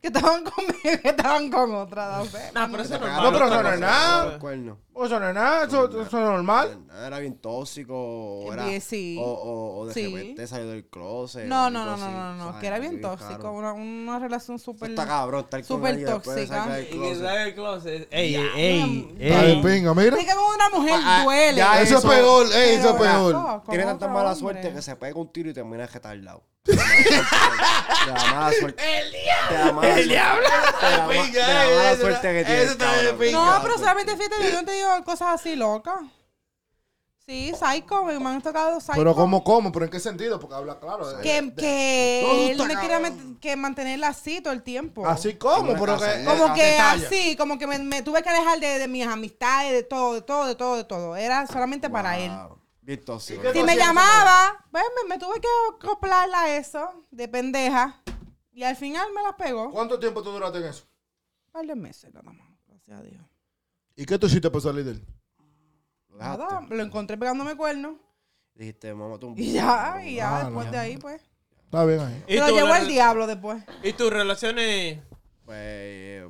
Que estaban conmigo, que estaban con otra. No, pero eso Te es pegaba No, pero los no, no es cuernos. Eso no es nada, eso, eso es normal. Era bien tóxico, o era, Bien, sí. o, o, o de Sí. repente salió del closet. No, no, no, no, no, no, que era bien tóxico, una, una relación Eso súper... está cabrón, estar con súper tóxica. Y que sale del closet. Ey, ey, ey. Está de ey. pinga, mira. Sí que con una mujer Ah, duele. ya Eso es eso- peor, ey, eso es peor. Tiene tanta mala hombre. suerte que se pega un tiro y termina retardado. De la mala suerte. ¡El diablo! El diablo. De la mala Eso suerte que está- tiene. eso. No, pero solamente fíjate, yo no te digo cosas así locas. Sí, psycho, me han tocado psycho. Pero ¿cómo, cómo? ¿Pero en qué sentido? Porque habla claro. de- Que, de- que él me met- que mantenerla así todo el tiempo. Así como, Una pero que... Como que así, como que me, me tuve que alejar de, de mis amistades, de todo, de todo, de todo, de todo. Era solamente para él. Wow. Bien tóxico. ¿Y qué Si me llamaba, pues me, me tuve que acoplarla a eso, de pendeja. Y al final me la pegó. ¿Cuánto tiempo tú duraste en eso? Un par de meses nada más, gracias a Dios. ¿Y qué tú hiciste para salir de él? Nada, lo encontré pegándome cuernos. Dijiste, mamá, tú un Y ya, y ya Ah, después no. de ahí, pues. Está bien ahí. ¿Y Se lo tu llevó rela- al diablo después. ¿Y tus relaciones? Pues.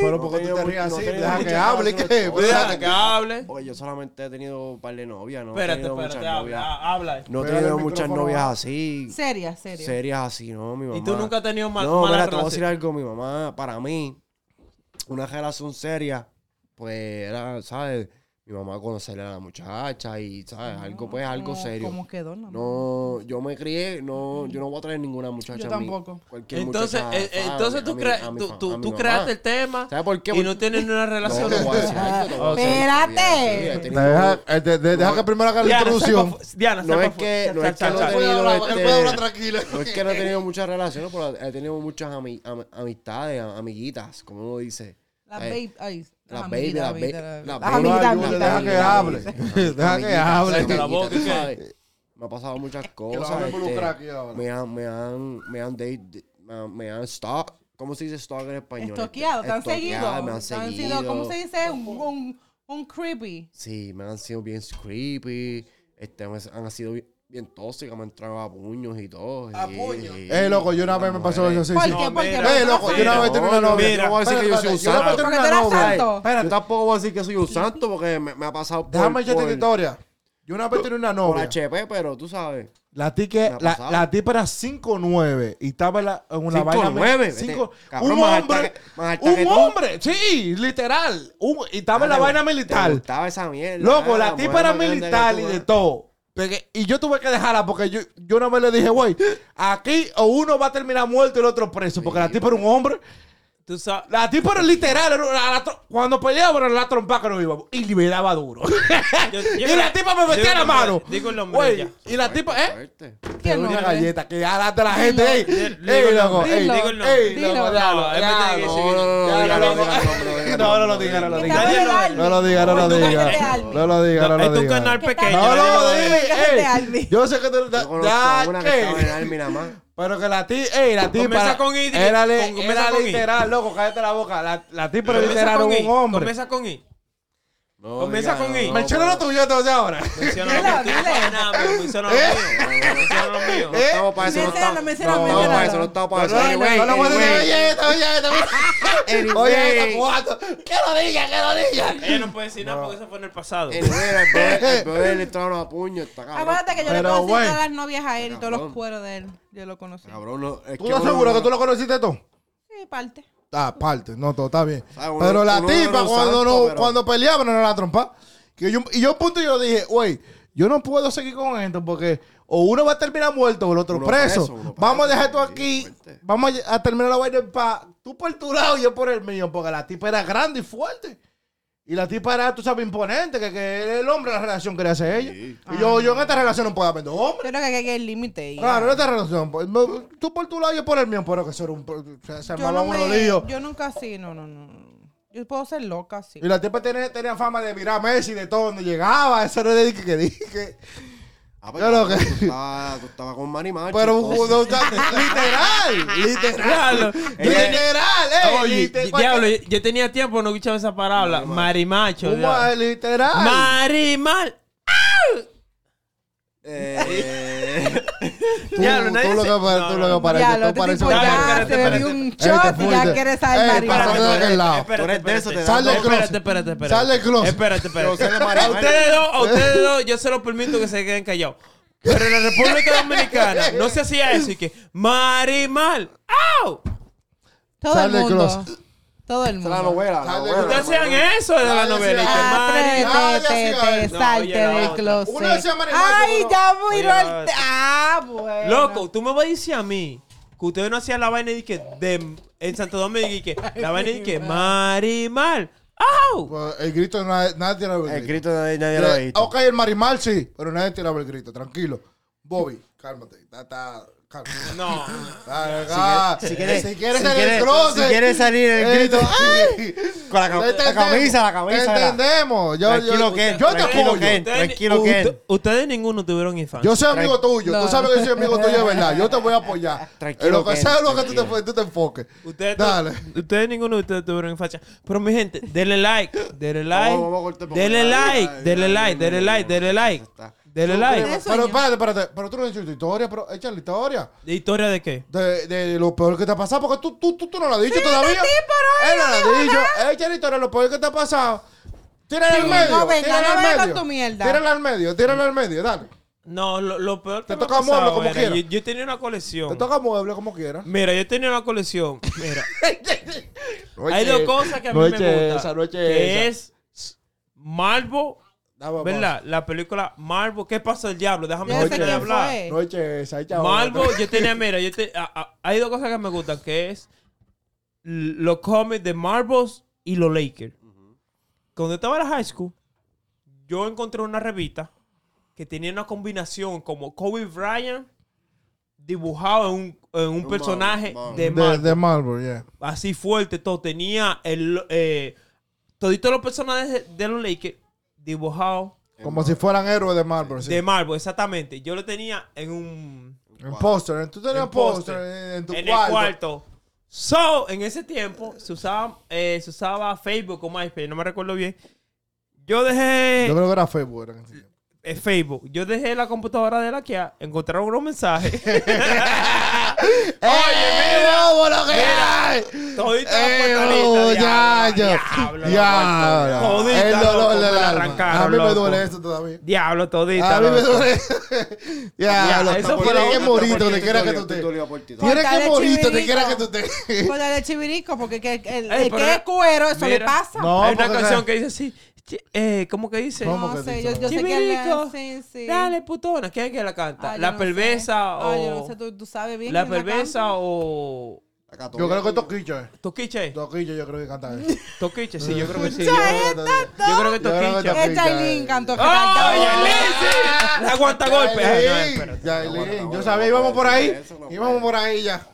Pero porque tú te rías así, deja que hable, ¿qué? Deja que hable. Oye, yo solamente he tenido un par de novias, ¿no? he Espérate, tenido espérate, muchas habla. novias. Habla. No he Pégale tenido el muchas micrófono novias abajo. así. Seria, seria. Serias así, ¿no? Mi mamá. ¿Y tú nunca has tenido mal, No, malas mira, te voy a decir relaciones? algo. Mi mamá, para mí, una relación seria, pues era, ¿sabes? Mi mamá conocerle a la muchacha y, ¿sabes? Algo, pues, algo ¿Cómo- serio. ¿Cómo quedó? No, No, yo me crié, no, yo no voy a traer ninguna muchacha Yo a mí. tampoco. Cualquier Entonces, muchacha, eh, ¿sabes? entonces tú, crea- mi tú, tú, tú creaste el tema ¿Sabes por qué? y no tienes una No, relación. Espérate. Deja, eh, que primero haga la introducción. Diana, No es que- no sal, es que sal, no sal. he tenido Él este-. No es que no he tenido muchas relaciones, pero he tenido muchas ami- am- amistades, am- amiguitas, como uno dice. La Eh, baby. Las baby, amiguitas, la amiguitas, baby, las la amiguitas, baby, deja que hable. Deja que hable. Me ha pasado muchas cosas. este, me han, me han, me han date, me han, stalk. ¿Cómo se dice stalk en español? Estoqueado, te han seguido. Me han seguido. ¿cómo se dice? Un, un, creepy. Sí, me han sido bien creepy. Este, han sido bien, bien tóxicas, me han entrado a puños y todo. ¿A y- puños? Eh, loco, yo una vez me pasó eso. Sí, ¿Por qué? ¿Por qué? Eh, loco, yo una vez tenía una No, novia. mira, no voy a decir que yo soy un santo. Yo una vez Porque tú eras santo. Espérate, Yo tampoco voy a decir que soy un santo porque me, me ha pasado por, Déjame echarte por, esta historia. Yo una vez tenía una por novia. HP, pero tú sabes. La, ha la, la tipa era 5'9 y estaba en, la, en una 5'9, vaina. vete. cinco- Cabrón, un más alta hombre. que- más alta que Un tú. hombre, sí, literal. Un- y estaba en la Ah, te- vaina militar. gustaba esa mierda. Loco, ah, la mujer tipa era militar y de eh. todo. Porque- y yo tuve que dejarla porque yo, yo una vez le dije, güey, aquí o uno va a terminar muerto y el otro preso. Porque la tipa era un hombre. Tú sabes. La tipa era literal. era la- la cuando la trompa que no iba. Y me daba duro. Yo- y la tipa me metía la mano. Digo el nombre ya. y la tipa, ¿eh? ¿Qué Pero una galleta que ya de la gente. Ey, Digo ey, loco. digo el nombre. ey, Dilo. loco, No, que no, no, lo diga, no lo diga. No lo diga, no lo diga. No lo diga, no lo es un diga. canal ¿Qué pequeño. No lo diga. Yo sé que tú. Ya, a una que estaba en ¿qué? Army nada más. Pero que la tipa, ey, la tipa. Comienza con I, Era, le- con- comienza era con I. literal, loco, cállate la boca. La, la tipa literal un hombre. Comienza con I. No, Comienza diga, con no, I. no, Menciona lo no, tuyo entonces ahora. Menciona lo pero menciona lo ¿Eh? mío. Menciona lo mío. No estamos para eso, no estamos. para eso, no estamos para eso. No, no, Anyway, no, no, no, anyway. oye, esta, oye, esta. Anyway. Oye, esta, cuatro. Que lo diga, que lo diga. Ella no puede decir nada porque eso fue en el pasado. El brother le entraron a puño. Acuérdate que yo le conocí todas las novias a él y todos los cueros de él. Yo lo conocí. Cabrón, no, ¿Tú estás seguro que tú lo conociste tú? Sí, parte. Ah, parte, no, todo está bien. Uno- pero la uno tipa, cuando, santo, no, pero- cuando peleaban, no era la trompa. Que yo, y yo, un punto, yo dije, güey, yo no puedo seguir con esto porque o uno va a terminar muerto o el otro Uno preso. vamos a dejar esto aquí. Vamos a a terminar la vaina pa tú por tu lado y yo por el mío, porque la tipa era grande y fuerte. Y la tipa era, tú sabes, imponente, que, que el hombre de la relación quería ser ella. Sí. Y yo, yo en esta relación no puedo haber dos hombres. Yo creo que aquí hay el límite. Claro, en esta relación, pues, tú por tu lado y yo por el mío, pero que eso era un. Se, se yo, no me- yo nunca sí, no, no, no. Yo puedo ser loca, sí. Y la tipa tenía, tenía fama de mirar a Messi de todo donde llegaba. Eso no es de que dije. Ah, pues, Yo lo claro, que- Tú estabas, tú estabas con Manny Macho. Pero entonces. no, literal, literal. Literal, eh. Oye, lite- diablo, yo, yo tenía tiempo no escuchaba esa palabra. Marimacho. Un diablo. ma- literal. Marimal. Eh, Tú, Diablo, tú nadie lo que pare- no, tú no, lo no. que parece. Ya, lo Tú tipo ya espérate, se bebió espérate. un shot y ya fuerte. quiere saber Ey, marihuana. pásate de aquel lado. Tú eres de eso, te da Sal del dos. closet. Espérate, espérate, espérate. Sal del closet. Espérate, espérate. A ustedes dos, a ustedes dos, yo se los permito que se queden callados. Pero en la República Dominicana no se hacía eso y que Marimal. ¡Au! Todo Sal el mundo. closet. Todo el mundo. la novela. la Ustedes novela. eso de la novela. y te salte del closet. Uno decía Ay, ya el... otra. Ah, bueno. Loco, tú me vas a decir a mí que ustedes no hacían la vaina de que de, en Santo Domingo y que la vaina de que Marimal. ¡Au! Pues, El grito, nadie, nadie tiraba el grito. El grito nadie, nadie lo ha Eh, visto. Ok, el marimal sí, pero nadie tiraba el grito. Tranquilo. Bobby, cálmate. Está. No. Ah, si quieres- si quieres si salir quieres- closet. si quieres salir del eh, grito, ¡ay! Con la, camisa, la camisa. entendemos. Yo, Tranquilo, yo, Ken, yo te apoyo. Ken. Tranquilo, Ken. usted- ustedes ninguno tuvieron infancia. Yo soy amigo tuyo. No. Tú sabes que yo soy amigo tuyo de verdad. Yo te voy a apoyar. Tranquilo, En lo que sea lo que tú te, tú te enfoques. Ustedes, Dale. ustedes ninguno de ustedes tuvieron infancia. Pero mi gente, denle like, denle like, denle like, denle like, denle like, denle like, Denle like. ¿Tienes Pero espérate, espérate. Pero tú no has hecho tu historia, pero echa la historia. ¿De historia de qué? De, de lo peor que te ha pasado, porque tú, tú, tú, tú no lo has dicho todavía. tipo no, Él no lo ha dicho. Echa la historia de lo peor que te ha pasado. Tírala Sí, al medio. no venga, tírala no al venga medio. con tu mierda. Tírala al medio, tírala al medio, dale. No, lo, lo peor que Te me ha toca mueble pasado como era, quiera. yo, yo tenía una colección. Te toca mueble como quieras. Mira, yo tenía una colección. Mira, hay dos cosas que a mí me gustan. esa, no eche que esa. es Marvel, ¿verdad? La película Marvel. ¿Qué pasó el diablo? Déjame de hablar. fue. Esa, Marvel, yo tenía, mira, yo te, a- a- hay dos cosas que me gustan, que es los cómics de Marvels y los Lakers. Cuando estaba en la high school, yo encontré una revista que tenía una combinación como Kobe Bryant dibujado en un, en un personaje de De, Marvel. de Marvel, yeah. Así fuerte, todo. Tenía el, eh, toditos los personajes de, de los Lakers dibujados Como si fueran héroes de Marvel. Sí. de Marvel, exactamente. Yo lo tenía en un En póster. Tú tenías En póster en tu en cuarto. el cuarto. So, en ese tiempo se usaba, eh, se usaba Facebook o MySpace, no me recuerdo bien. Yo dejé Yo creo que era Facebook. Era Facebook, yo dejé la computadora de la Kia, encontraron unos mensajes. ¡Oye, mira! lo que hay! Todita la ¡Eh, oh, diablo, ya, ya! diablo, Ya, Todita, el dolor del alma. A mí me duele eso todavía. Diablo, todita. A mí me duele. Ya, Ya, lo- eso fue que morir donde quiera que tú por ti. Tienes que morir donde quiera que tú estés. Pues de chivirico, porque que, el, el que es cuero, eso le pasa. No, Hay una canción que dice así. Eh, ¿Cómo que dice? ¿Cómo? No que sé, dice? yo, yo sé que él sí, sí. Dale, putona. ¿Quién es que la canta? Ah, ¿La no perversa sé. o...? Ah, yo no sé, tú, tú sabes bien. ¿La perversa canta. o...? Acá Yo creo que Toquicha es. ¿Toquiche? Toquicha yo creo que canta eso. Toquiche, sí, yo creo que sí. Yo Yo, creo que canta Toquiche. Es Chailin cantó. que ¡Oh. Yailin, sí! La aguanta golpe. Yailin. Yo sabía, íbamos por ahí. Íbamos por ahí ya.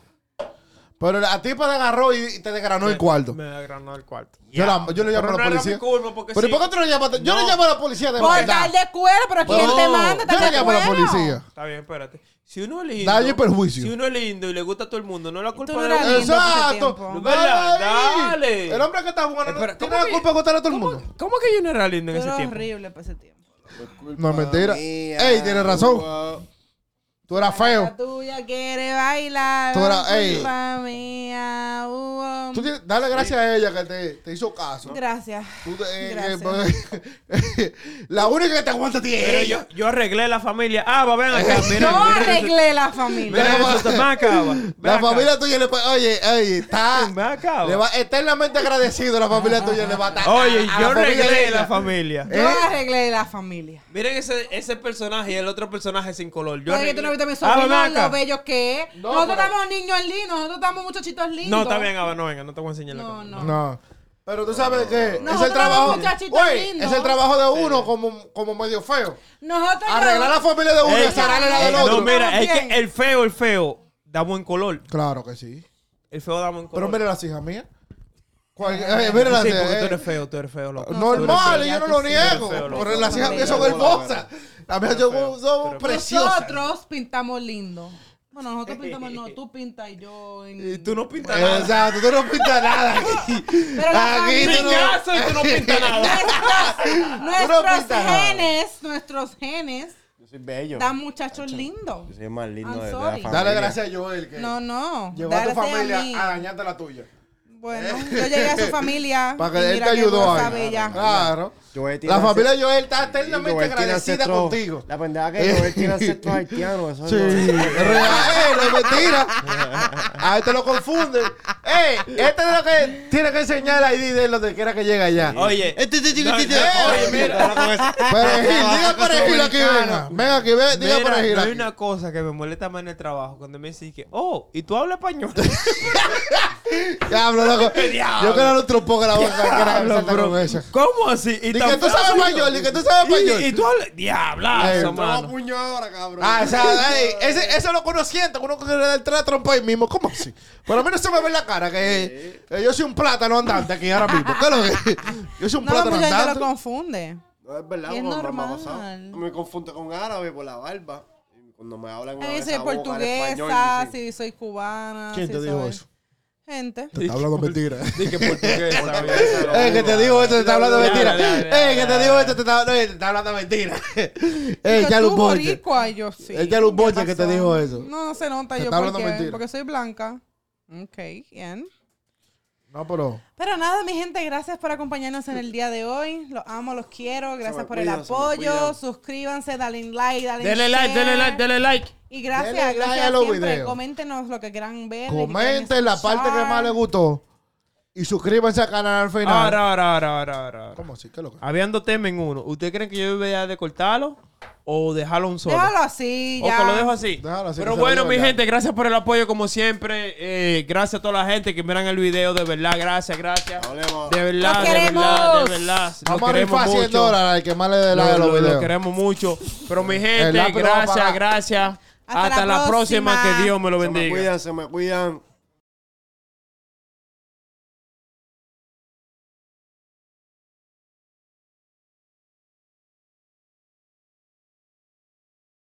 Pero a ti te agarró y te desgranó el cuarto. Me agranó el cuarto. Yo, la- yo le llamo Pero a la no era policía. mi culpa, porque Pero ¿y sí. por qué tú no llamas? Yo le llamo a la policía de Por verdad. tal de cuero, pero ¿quién No, te manda? Yo Tal le de llamo a la cuero. policía. Está bien, espérate. Si uno es lindo... Daño y perjuicio. Si uno es lindo y le gusta a todo el mundo, no es la culpa no de eras lindo. Exacto. tiempo. ¿Verdad? Dale. Dale. El hombre que está jugando no Espera, tiene ¿cómo la que- culpa de gustarle a todo el ¿Cómo, mundo. cómo que yo no era lindo en Tú ese tiempo? horrible para ese tiempo. No es mentira. Ey, tienes razón. Tú Tú eras La feo. tuya quiere bailar. Tú eras- ey. culpa mía, uh, um. Tú tienes- dale gracias a ella que te, te hizo caso. Gracias. Tú te- eh, Gracias. eh, la única que te aguanta a ti es ella. yo, yo arreglé la familia. Ah, va, ven acá. Miren, Yo ese- arreglé la familia. Miren eso, me acaba. Ven La familia tuya le puede- Oye, oye, está. Me acaba. Le va eternamente agradecido la familia tuya. Le va a estar- Oye, a- a yo la de arreglé la familia. Yo arreglé la familia. Miren ese, ese personaje y el otro personaje sin color. Yo Oye, que tú no viste mi Ah, sobrino, lo bello que es. No, nosotros pero- estamos niños lindos, nosotros estamos muchachitos lindos. No, está bien, Ava, no venga, no te voy a enseñar la No, no. No. Pero tú sabes que es Nosotros el trabajo. somos muchachitos Oye, lindos. es el trabajo de uno como, como medio feo. Nosotros Arreglar la familia de uno y la del Eh, otro. no, mira, es que el feo, el feo, da buen color. Claro que sí. El feo da buen color. Pero mira las hijas mías. ¿Cuál- eh, sí, porque tú eh. eres feo, tú eres feo, loco. Normal, yo no tú lo niego. feo, loco. Pero las hijas mías son Tú hermosas. Las mías son, preciosas. Nosotros pintamos lindo. Bueno, nosotros pintamos, no, tú pintas y yo. En... Y tú no pintas nada. Exacto, tú no pintas nada aquí. Pero la Aquí tú no- Pingazo y tú no pintas nada. Nuestros, nada. genes, nuestros genes Yo soy bello. dan muchachos lindos. Yo soy el más lindo I'm de, de la sorry. familia. Dale gracias a Joel que No, no. llevó a tu familia mí. a, dañarte la tuya. Bueno, yo llegué a su familia. Para y que él mira te ayudó ahí. Claro. Joel tiene La familia de Joel está eternamente Joel tiene agradecida ancestros- contigo. La pendeja que Joel tiene ancestros haitianos. Eso Sí, es real, eh, no es mentira. A este lo confunden. ¡Ey! Este es lo que tiene que enseñar el ID de donde quiera que llegue allá. Oye, Este es no, no, oye, mira. Perejil, diga perejil aquí, venga. Venga aquí, ve, diga Mira, perejil hay aquí. una cosa que me molesta más en el trabajo cuando me dicen que, oh, ¿y tú hablas español? Diablo, loco. Yo quiero un trompón en la boca que era que esa. ¿Cómo así? Y que tú sabes español, di que tú sabes Y- español. Y, tú hablas, diablazo, no, mano. puño ahora, cabrón. Ah, o sea, ey, ese, eso es lo que uno siente, que uno quiere dar tres trompas ahí mismo. ¿Cómo así? Por lo menos se me ve en la cara que eh, yo soy un plátano andante aquí ahora mismo. ¿Qué es lo que? Yo soy un No, plátano mucha gente lo andante. confunde. No es verdad, Y es normal. Me confundo con árabe por la barba. Y cuando me hablan en mí soy portuguesa, si soy cubana. ¿Quién si te dijo eso? Gente. Te está hablando mentira. Dije. Eh, que te digo esto, te está hablando mentira. Eh, que te digo esto, te está, hablando mentira. Eh, ya lo sí. Es ya lo ¿Qué boche que te dijo eso. No, no se nota yo porque, porque soy blanca. Ok, bien. No, pero. Pero nada, mi gente, gracias por acompañarnos en el día de hoy. Los amo, los quiero. Gracias por el apoyo. Suscríbanse, dale like, dale Denle like, denle like, denle like. Y gracias, Denle like gracias a los siempre. videos. Coméntenos lo que quieran ver. lo que quieran Comenten la parte que escuchar. más les gustó. Y suscríbanse al canal al final. Ahora, ahora, ahora, ahora, ahora. ahora. ¿Cómo así? ¿Qué es lo que? Habían dos temas en uno. ¿Ustedes creen que yo debería de cortarlo o dejarlo un solo? Déjalo así, O ya. que lo dejo así. Déjalo así, Pero que se bueno, mi gente, gracias por el apoyo como siempre. Eh, gracias a toda la gente que miran el video. De verdad, gracias, gracias. Hablemos. De verdad, Los de verdad, queremos. de verdad. Los Vamos a queremos rifar 100 mucho. dólares al que más le dé like a Lo, los lo- lo videos. queremos mucho. Pero mi El gente, lápiz lo va a gracias, pagar. gracias. Hasta Hasta, la la próxima. próxima. Que Dios me lo Se me bendiga. cuidan, se me cuidan.